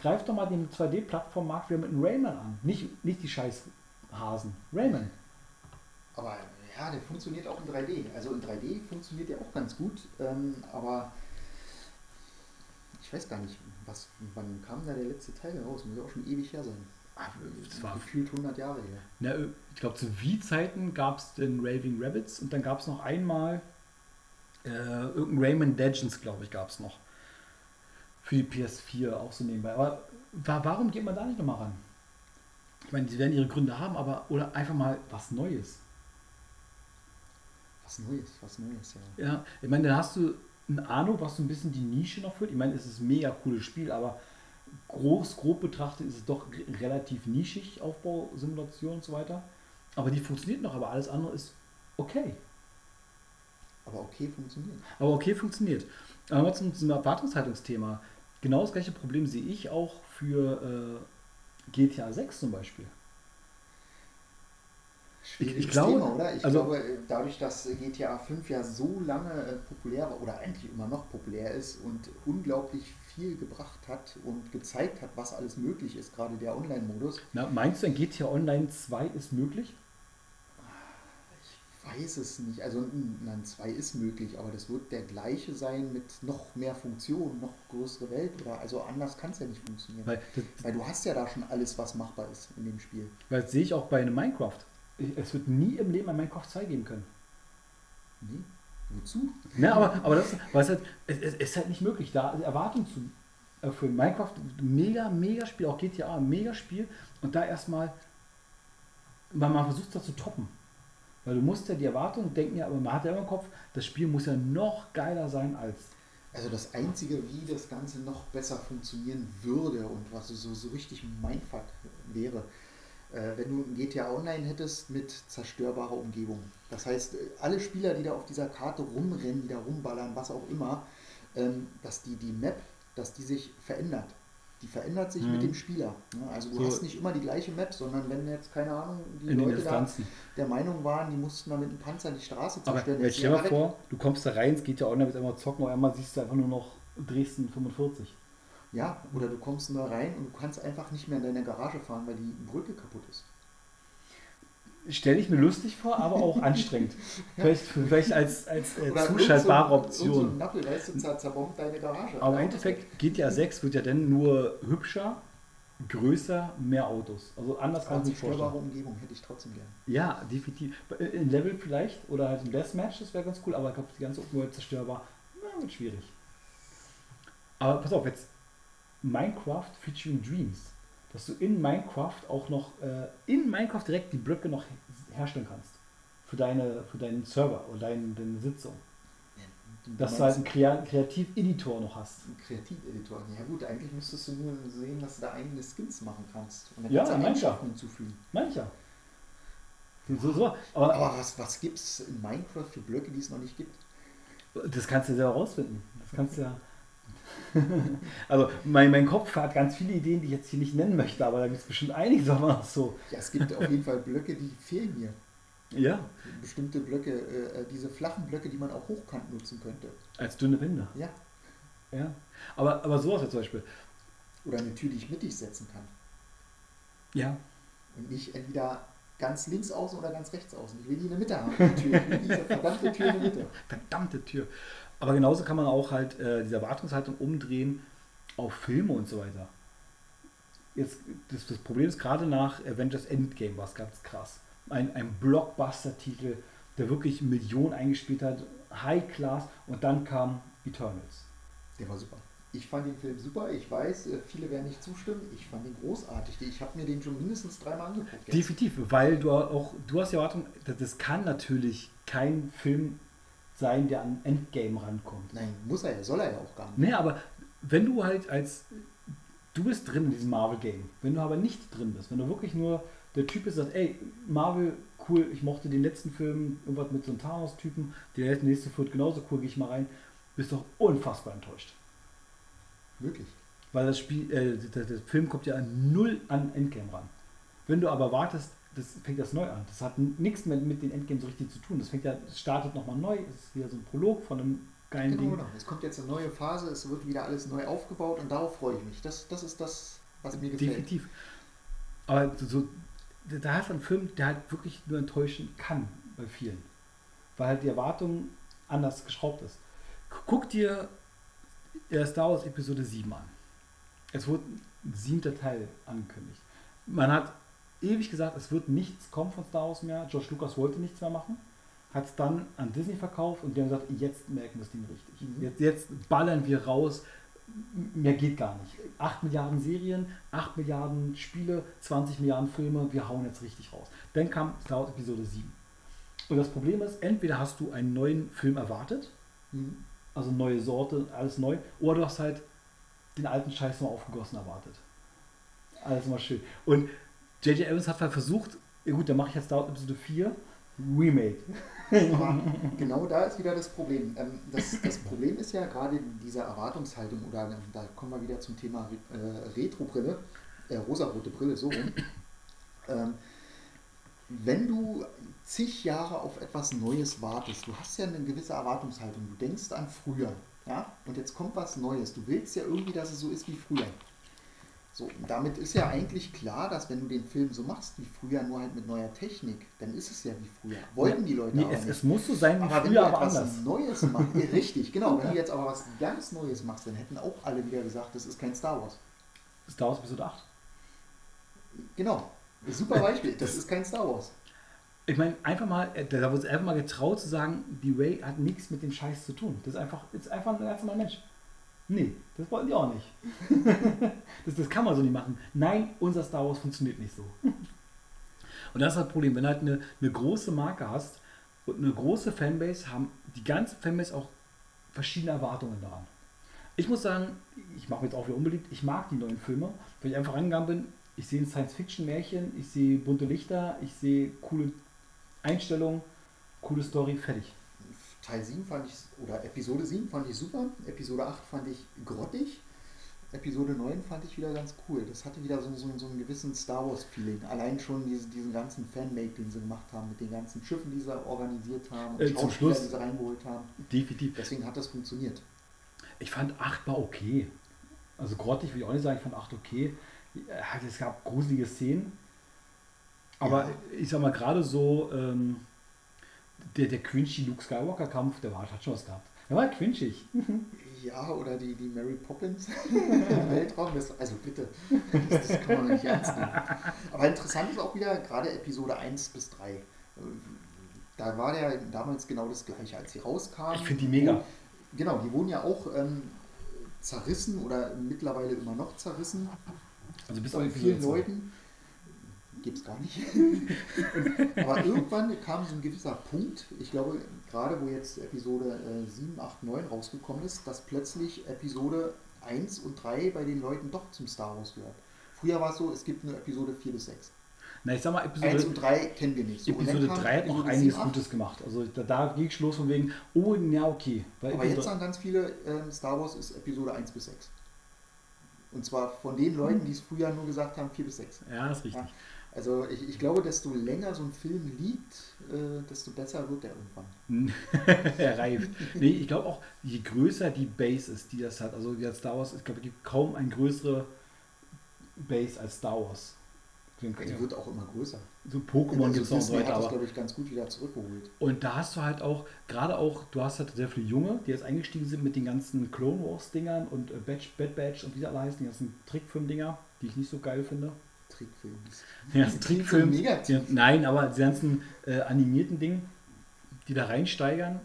Greif doch mal den 2D-Plattformmarkt wieder mit einem Rayman an. Nicht, nicht die scheiß Hasen. Rayman. Aber ja, der funktioniert auch in 3D. Also in 3D funktioniert der auch ganz gut, ähm, aber ich weiß gar nicht, was, wann kam da der letzte Teil raus? Muss ja auch schon ewig her sein. Das war, Gefühlt 100 Jahre her. na, ich glaube, zu Wii-Zeiten gab es den Raving Rabbits und dann gab es noch einmal äh, irgendein Rayman Legends, glaube ich, gab es noch. Für die PS4 auch so nebenbei. Aber wa warum geht man da nicht nochmal ran? Ich meine, sie werden ihre Gründe haben, aber oder einfach mal was Neues. Was Neues, was Neues, ja. Ja, ich meine, dann hast du eine Ahnung, was so ein bisschen die Nische noch führt. Ich meine, es ist ein mega cooles Spiel, aber groß, grob betrachtet ist es doch re- relativ nischig, Aufbau, Simulation und so weiter. Aber die funktioniert noch, aber alles andere ist okay. Aber okay funktioniert. Aber okay funktioniert. Aber zum, zum Erwartungshaltungsthema. Genau das gleiche Problem sehe ich auch für äh, GTA 6 zum Beispiel. Schwieriges ich glaube, Thema, oder? Ich also- glaube, äh, dadurch, dass GTA 5 ja so lange äh, populär war oder eigentlich immer noch populär ist und unglaublich viel gebracht hat und gezeigt hat, was alles möglich ist, gerade der Online-Modus, Na, meinst du, ein GTA Online 2 ist möglich? ich weiß es nicht. Also n- nein, 2 ist möglich, aber das wird der gleiche sein mit noch mehr Funktionen, noch größere Welt oder also anders kann es ja nicht funktionieren. Weil das, Weil du hast ja da schon alles, was machbar ist in dem Spiel. weil das sehe ich auch bei einem Minecraft. Ich- Es wird nie im Leben ein Minecraft 2 geben können. Nee? Wozu? Ne, aber, aber das, es, halt, es, es ist halt nicht möglich, da Erwartungen zu erfüllen. Minecraft, mega, mega Spiel, auch GTA, mega Spiel. Und da erstmal, weil man versucht das zu toppen. Weil du musst ja die Erwartungen denken, ja, aber man hat ja immer im Kopf, das Spiel muss ja noch geiler sein als. Also das Einzige, wie das Ganze noch besser funktionieren würde und was so, so richtig Mindfuck wäre, wenn du ein GTA Online hättest mit zerstörbarer Umgebung. Das heißt, äh, alle Spieler, die da auf dieser Karte rumrennen, die da rumballern, was auch immer, ähm, dass die, die Map, dass die sich verändert. Die verändert sich Mhm. mit dem Spieler. ne? Also du So- hast nicht immer die gleiche Map, sondern wenn jetzt, keine Ahnung, die In Leute da der Meinung waren, die mussten da mit dem Panzer die Straße Aber zerstören. jetzt stell dir mal vor, du kommst da rein, es geht ja online, mit einmal zocken, und einmal siehst du einfach nur noch Dresden 45. Ja, oder du kommst da rein und du kannst einfach nicht mehr in deine Garage fahren, weil die Brücke kaputt ist. Stelle ich mir lustig vor, aber auch anstrengend. [laughs] Vielleicht, vielleicht als, als äh, zuschaltbare so, so Option. ein Nappel, weißt du, zer zerbombt deine Garage. Aber im Ja, Endeffekt, GTA 6 wird ja dann nur hübscher, größer, mehr Autos. Also anders kann ich mir zerstörbare vorstellen. Umgebung hätte ich trotzdem gern. Ja, definitiv. In Level vielleicht oder halt im Deathmatch, das wäre ganz cool, aber ich glaube, die ganze Open World zerstörbar, na, wird schwierig. Aber pass auf, jetzt Minecraft featuring Dreams. Dass du in Minecraft auch noch, äh, in Minecraft direkt die Blöcke noch herstellen kannst. Für, deine, für deinen Server oder deine, deine Sitzung. Dass du halt einen Krea Kreativ-Editor noch hast. Ein Kreativ-Editor. Ja gut, eigentlich müsstest du nur sehen, dass du da eigene Skins machen kannst. Und dann Ja, kannst du mancher. Eigenschaften hinzufügen. Mancher. So, so. Aber, Aber was, was gibt es in Minecraft für Blöcke, die es noch nicht gibt? das kannst du selber rausfinden. Das kannst du ja. [laughs] also mein, mein Kopf hat ganz viele Ideen, die ich jetzt hier nicht nennen möchte, aber da gibt es bestimmt einige, sagen wir mal so. Ja, es gibt auf jeden Fall Blöcke, die fehlen mir. Ja, Bestimmte Blöcke, äh, diese flachen Blöcke, die man auch hochkant nutzen könnte. als dünne Wände. Ja. Ja. Aber, aber sowas jetzt zum Beispiel. Oder eine Tür, die ich mittig setzen kann. Ja. Und nicht entweder ganz links außen oder ganz rechts außen. Ich will die in der Mitte haben, die Tür. Ich will diese verdammte Tür in der Mitte. Verdammte Tür. Aber genauso kann man auch halt äh, diese Erwartungshaltung umdrehen auf Filme und so weiter. Jetzt, das, das Problem ist gerade nach Avengers Endgame war es ganz krass. Ein, ein Blockbuster-Titel, der wirklich Millionen eingespielt hat, High Class und dann kam Eternals. Der war super. Ich fand den Film super. Ich weiß, äh, viele werden nicht zustimmen. Ich fand den großartig. Ich habe mir den schon mindestens dreimal angeguckt. jetzt. Definitiv, weil du auch, du hast die Erwartung, das kann natürlich kein Film sein, der an Endgame rankommt. Nein, muss er ja, soll er ja auch gar nicht. Nee, aber wenn du halt als. Du bist drin in diesem Marvel-Game. Wenn du aber nicht drin bist, wenn du wirklich nur der Typ bist, der sagt, ey, Marvel, cool, ich mochte den letzten Film, irgendwas mit so einem Thanos-Typen, der nächste wird genauso cool, gehe ich mal rein, bist doch unfassbar enttäuscht. Wirklich. Weil das Spiel, äh, der, der Film kommt ja null an Endgame ran. Wenn du aber wartest, das fängt das neu an. Das hat nichts mehr mit den Endgames so richtig zu tun. Das fängt ja, es startet nochmal neu, es ist wieder so ein Prolog von einem geilen Genau, Ding. genau. Es kommt jetzt eine neue Phase, es wird wieder alles neu aufgebaut und darauf freue ich mich. Das, das ist das, was mir gefällt. Definitiv. Aber so, da hast du einen Film, der halt wirklich nur enttäuschen kann bei vielen. Weil halt die Erwartung anders geschraubt ist. Guck dir äh, Star Wars Episode 7 an. Es wurde ein siebter Teil angekündigt. Man hat ewig gesagt, es wird nichts kommen von Star Wars mehr. George Lucas wollte nichts mehr machen. Hat es dann an Disney verkauft und die haben gesagt, jetzt merken wir das Ding richtig. Mhm. Jetzt, jetzt ballern wir raus. Mehr geht gar nicht. 8 Milliarden Serien, 8 Milliarden Spiele, 20 Milliarden Filme, wir hauen jetzt richtig raus. Dann kam Star Wars Episode 7. Und das Problem ist, entweder hast du einen neuen Film erwartet, Mhm. also neue Sorte, alles neu, oder du hast halt den alten Scheiß mal aufgegossen erwartet. Alles mal schön. Und J.J. Evans hat halt versucht, ja gut, dann mache ich jetzt Star Episode 4, Remake. Genau da ist wieder das Problem. Ähm, das, das Problem ist ja gerade diese Erwartungshaltung, oder ähm, da kommen wir wieder zum Thema äh, Retro-Brille, äh, rosarote Brille, so rum. Ähm, wenn du zig Jahre auf etwas Neues wartest, du hast ja eine gewisse Erwartungshaltung, du denkst an früher, ja, und jetzt kommt was Neues, du willst ja irgendwie, dass es so ist wie früher. So, und damit ist ja eigentlich klar, dass wenn du den Film so machst wie früher, nur halt mit neuer Technik, dann ist es ja wie früher. Wollten die Leute Nee, aber es, nicht. es muss so sein wie Aber wenn früher, du aber etwas anders. Neues machst, [laughs] ja, richtig, genau, wenn du jetzt aber was ganz Neues machst, dann hätten auch alle wieder gesagt, das ist kein Star Wars. Star Wars Episode 8. Genau, super Beispiel, das ist kein Star Wars. Ich meine, einfach mal, äh, da wurde es einfach mal getraut zu sagen, die Ray hat nichts mit dem Scheiß zu tun. Das ist einfach, ist einfach ein ganz normaler Mensch. Nee, das wollten die auch nicht. [laughs] das, das kann man so nicht machen. Nein, unser Star Wars funktioniert nicht so. Und das ist das Problem, wenn du halt eine, eine große Marke hast und eine große Fanbase, haben die ganze Fanbase auch verschiedene Erwartungen daran. Ich muss sagen, ich mache mich jetzt auch wieder unbeliebt, ich mag die neuen Filme, weil ich einfach rangegangen bin, ich sehe ein Science-Fiction-Märchen, ich sehe bunte Lichter, ich sehe coole Einstellungen, coole Story, fertig. Teil 7 fand ich, oder Episode 7 fand ich super, Episode 8 fand ich grottig, Episode 9 fand ich wieder ganz cool. Das hatte wieder so, so, so einen gewissen Star Wars-Feeling. Allein schon diese, diesen ganzen Fanmake, den sie gemacht haben, mit den ganzen Schiffen, die sie organisiert haben, und Äh, zum Schauspieler, Schluss- die sie reingeholt haben. Definitiv. Deswegen hat das funktioniert. Ich fand 8 war okay. Also grottig will ich auch nicht sagen, ich fand 8 okay. Ja, Es gab gruselige Szenen. Aber Ja. ich sag mal, gerade so ähm, der, der cringy Luke Skywalker-Kampf, der war, hat schon was gehabt. Der war cringig. [laughs] Ja, oder die, die Mary Poppins [laughs] im Weltraum. Das, also bitte, das, das kann man nicht ernst nehmen. Aber interessant ist auch wieder gerade Episode 1 bis 3. Äh, Da war der damals genau das gleiche, als sie rauskamen. Ich finde die mega. Wo- Genau, die wurden ja auch ähm, zerrissen oder mittlerweile immer noch zerrissen. Also bis auf vielen Leuten. Gibt es gar nicht. Und, [laughs] aber irgendwann kam so ein gewisser Punkt, ich glaube, gerade wo jetzt Episode äh, 7, 8, 9 rausgekommen ist, dass plötzlich Episode 1 und 3 bei den Leuten doch zum Star Wars gehört. Früher war es so, es gibt nur Episode 4 bis 6. Na, ich sag mal, 1 Episode, und 3 kennen wir nicht. So, Episode kam 3 hat noch Episode einiges 7, 8. Gutes gemacht. Also da, da ging ich los von wegen, oh, ja, okay. Weil Aber Episode- jetzt sagen ganz viele, ähm, Star Wars ist Episode 1 bis 6. Und zwar von den Leuten, die es früher nur gesagt haben, 4 bis 6. ja, ist richtig. Also ich, ich glaube, desto länger so ein Film liegt, äh, desto besser wird er irgendwann. [laughs] er reift. Nee, ich glaube auch, je größer die Base ist, die das hat, also jetzt Star Wars, ich glaube, es gibt kaum eine größere Base als Star Wars. Die wird auch immer größer. So Pokémon gibt es noch weiter, das, glaube ich, ganz gut wieder zurückgeholt. Und da hast du halt auch, gerade auch, du hast halt sehr viele Junge, die jetzt eingestiegen sind mit den ganzen Clone Wars Dingern und äh, Batch, Bad Batch und wie sie alle heißen, die ganzen Trickfilm-Dinger, die ich nicht so geil finde. Trickfilm. Die ganzen Klingt Trickfilm, negativ. nein, aber die ganzen äh, animierten Dinge, die da reinsteigern,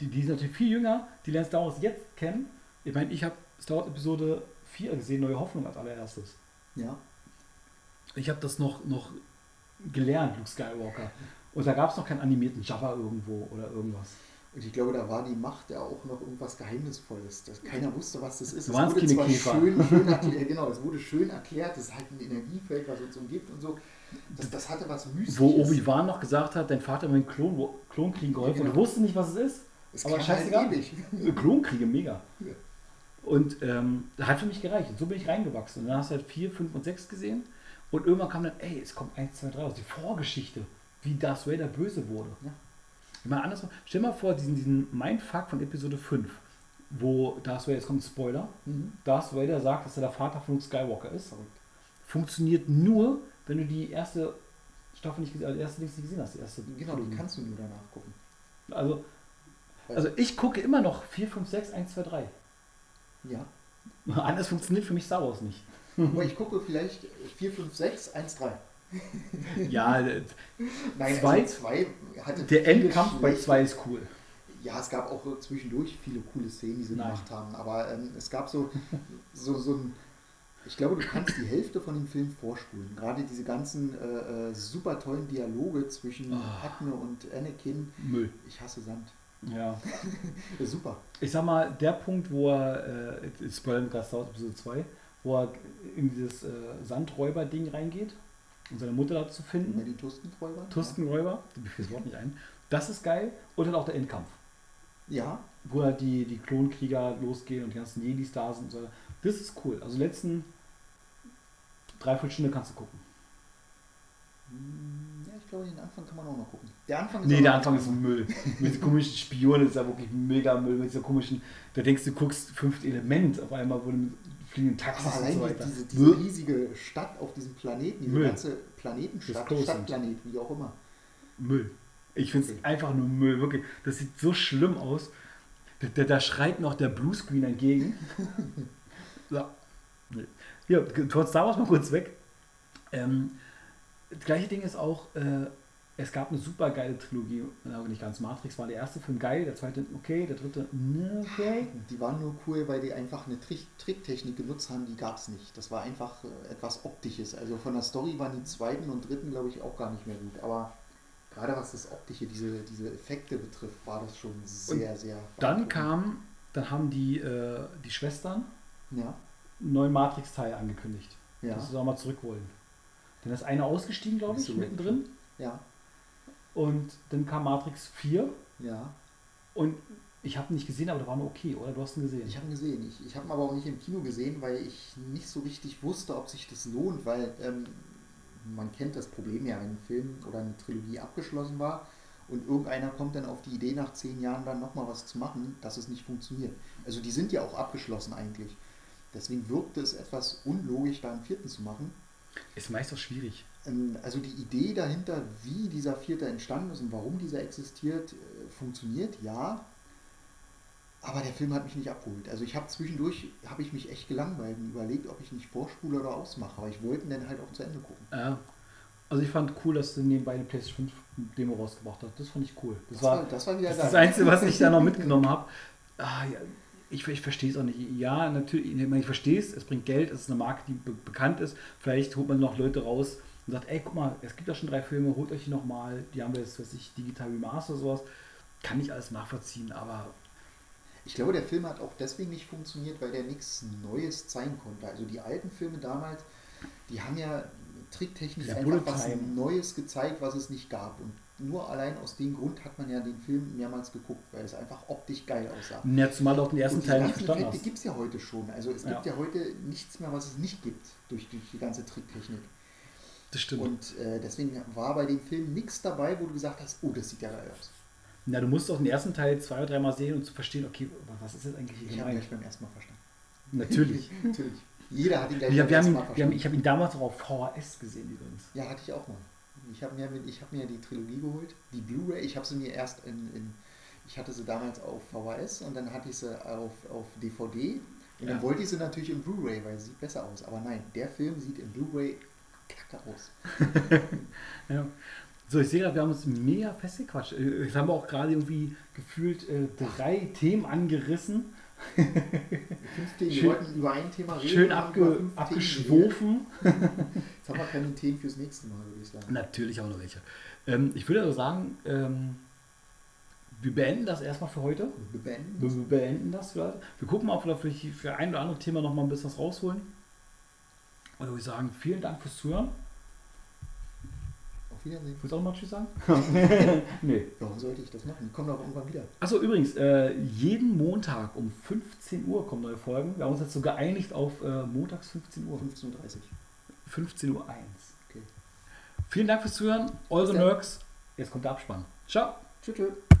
die, die sind natürlich viel jünger, die lernen Star Wars jetzt kennen. Ich meine, ich habe Star Wars Episode 4 gesehen, Neue Hoffnung als allererstes. Ja. Ich habe das noch, noch gelernt, Luke Skywalker. Und da gab es noch keinen animierten Jabba irgendwo oder irgendwas. Und ich glaube, da war die Macht ja auch noch irgendwas Geheimnisvolles. Dass keiner wusste, was das ist. Du Es wurde zwar Käfer. schön, [laughs] schön erklärt, genau, es wurde schön erklärt, es ist halt ein Energiefeld, was uns umgibt und so. Das, das hatte was Mystisches. Wo Obi-Wan noch gesagt hat, dein Vater hat mir einen Klon, Klonkrieg geholfen Ja, und genau. wusstest nicht, was es ist. es aber kann scheißegal. Halt ewig. Klonkriege, mega. Ja. Und ähm, das hat für mich gereicht. Und so bin ich reingewachsen. Und dann hast du halt 4, 5 und 6 gesehen. Und irgendwann kam dann, ey, es kommt 1, 2, 3 raus. Die Vorgeschichte, wie Darth Vader böse wurde. Ja. Meine, andersrum, stell mal vor, diesen, diesen Mindfuck von Episode 5, wo Darth Vader, jetzt kommt ein Spoiler, Mhm. Darth Vader sagt, dass er der Vater von Luke Skywalker ist. Funktioniert nur, wenn du die erste Staffel nicht gesehen, also erste nicht gesehen hast. Die erste Genau, die kannst du nur danach gucken. Also, also ich gucke immer noch 4, 5, 6, 1, 2, 3. Ja. Anders funktioniert für mich Star Wars nicht. Aber ich gucke vielleicht 4, 5, 6, 1, 3. [laughs] Ja, der Nein, Zwei? also 2 hatte der Endkampf bei 2 ist cool. Ja, es gab auch zwischendurch viele coole Szenen, die sie Nein. gemacht haben. Aber ähm, es gab so, so, so ein. Ich glaube, du kannst die Hälfte von dem Film vorspulen. Gerade diese ganzen äh, äh, super tollen Dialoge zwischen Oh. Padme und Anakin. Müll. Ich hasse Sand. Ja. [laughs] Super. Ich sag mal, der Punkt, wo er, äh, gerade Star Wars Episode 2, wo er in dieses äh, Sandräuber-Ding reingeht, um seine Mutter da zu finden. den Tuskenräubern. Tuskenräuber, mir fällt das Wort nicht ein. Das ist geil. Und dann auch der Endkampf, Ja, wo halt die, die Klonkrieger losgehen und die ganzen Jedis da sind. Und so. Das ist cool. Also letzten dreiviertel Stunde kannst du gucken. Hm, ja, ich glaube, den Anfang kann man auch noch gucken. Der Anfang Nee, auch der Anfang ist Müll. Mit komischen Spionen ist ja wirklich mega Müll. Mit dieser komischen, da denkst du, guckst fünfte Element auf einmal, wo du mit fliegenden Taxis Aber und allein so die- weiter. diese, diese Müll. riesige Stadt auf diesem Planeten, diese Müll. ganze Planetenstadt, Stadtplanet, wie auch immer. Müll. Ich finde es Okay. einfach nur Müll, wirklich. Das sieht so schlimm aus. Da, da, da schreit noch der Bluescreen entgegen. [laughs] so. Nee. Hier, von Star Wars mal kurz weg. Ähm, das gleiche Ding ist auch, äh, es gab eine super geile Trilogie. Na, nicht ganz. Matrix war der erste Film geil, der zweite okay, der dritte ne, okay. Die waren nur cool, weil die einfach eine Trick Tricktechnik genutzt haben, die gab es nicht. Das war einfach äh, etwas Optisches. Also von der Story waren die zweiten und dritten, glaube ich, auch gar nicht mehr gut. Aber gerade was das Optische, diese, diese Effekte betrifft, war das schon sehr, sehr. Dann kam, dann haben die, äh, die Schwestern Ja, einen neuen Matrix-Teil angekündigt. ja, sie auch mal zurück wollen. Dann ist einer ausgestiegen, glaube ich, mittendrin. ja, Und dann kam Matrix 4 ja. und ich habe ihn nicht gesehen, aber der war nur okay, oder? Du hast ihn gesehen. Ich habe ihn gesehen. Ich, ich habe ihn aber auch nicht im Kino gesehen, weil ich nicht so richtig wusste, ob sich das lohnt, weil ähm, man kennt das Problem ja, wenn ein Film oder eine Trilogie abgeschlossen war und irgendeiner kommt dann auf die Idee, nach zehn Jahren dann nochmal was zu machen, dass es nicht funktioniert. Also die sind ja auch abgeschlossen eigentlich. Deswegen wirkte es etwas unlogisch, da einen vierten zu machen. Ist meist auch schwierig. Ähm, Also die Idee dahinter, wie dieser vierte entstanden ist und warum dieser existiert, äh, funktioniert, ja. Aber der Film hat mich nicht abgeholt. Also ich habe zwischendurch, habe ich mich echt gelangweilt und überlegt, ob ich nicht vorspule oder ausmache. Aber ich wollte ihn dann halt auch zu Ende gucken. Ja. Also ich fand cool, dass du nebenbei eine PlayStation 5 Demo rausgebracht hast. Das fand ich cool. Das, Das, war, war, das war das, das Einzige, was ich da noch [laughs] mitgenommen habe. Ah, ja. Ich, ich verstehe es auch nicht. Ja, natürlich, ich, ich verstehe es, es bringt Geld, es ist eine Marke, die be bekannt ist. Vielleicht holt man noch Leute raus und sagt, ey, guck mal, es gibt ja schon drei Filme, holt euch die nochmal, die haben wir jetzt, weiß ich, digital remaster sowas. Kann ich alles nachvollziehen, aber Ich glaube, der Film hat auch deswegen nicht funktioniert, weil der nichts Neues zeigen konnte. Also die alten Filme damals, die haben ja tricktechnisch Der einfach was Time. Neues gezeigt, was es nicht gab. Und nur allein aus dem Grund hat man ja den Film mehrmals geguckt, weil es einfach optisch geil aussah. ja, zumal auch den ersten Und die Teil nicht verstanden hast. gibt es ja heute schon. Also es gibt Ja. ja heute nichts mehr, was es nicht gibt durch die, die ganze Tricktechnik. Das stimmt. Und äh, deswegen war bei dem Film nichts dabei, wo du gesagt hast, oh, das sieht ja geil aus. Na, du musst auch den ersten Teil zwei oder dreimal sehen, um zu verstehen, okay, was ist jetzt eigentlich hier Ich habe gleich beim ersten Mal verstanden. Natürlich. [laughs] Natürlich. Jeder hat ihn gleich beim wir haben ihn, wir haben, ich habe ihn damals auch auf VHS gesehen übrigens. Ja, hatte ich auch mal. Ich habe mir, ich hab mir die Trilogie geholt, die Blu-ray. Ich habe sie mir erst in, in, ich hatte sie damals auf VHS und dann hatte ich sie auf, auf DVD. Und Ja. dann wollte ich sie natürlich in Blu-ray, weil sie sieht besser aus. Aber nein, der Film sieht in Blu-ray kacke aus. [laughs] Ja. So, ich sehe gerade, wir haben uns mega festgequatscht. Äh, Jetzt haben wir auch gerade irgendwie gefühlt äh, drei Themen angerissen. Schön- wir wollten über ein Thema reden. Schön abge, abgeschwofen. Jetzt haben wir keine Themen fürs nächste Mal, würde ich sagen. Natürlich auch noch welche. Ähm, ich würde aber sagen, ähm, wir beenden das erstmal für heute. Wir beenden. Wir wir beenden das für. Wir gucken mal, ob wir vielleicht für ein oder andere Thema noch mal ein bisschen was rausholen. Und würde ich sagen, vielen Dank fürs Zuhören. Wiedersehen. Willst du auch noch mal Tschüss sagen? [laughs] [laughs] nee. Warum sollte ich das machen? Kommen doch irgendwann wieder. Achso, übrigens, äh, jeden Montag um 15 Uhr kommen neue Folgen. Wir haben uns jetzt so geeinigt auf äh, montags 15 Uhr. 15.30 Uhr. 15 Uhr 1. Okay. Vielen Dank fürs Zuhören. Eure. Nerds. Jetzt kommt der Abspann. Ciao. Tschüss. tschüss.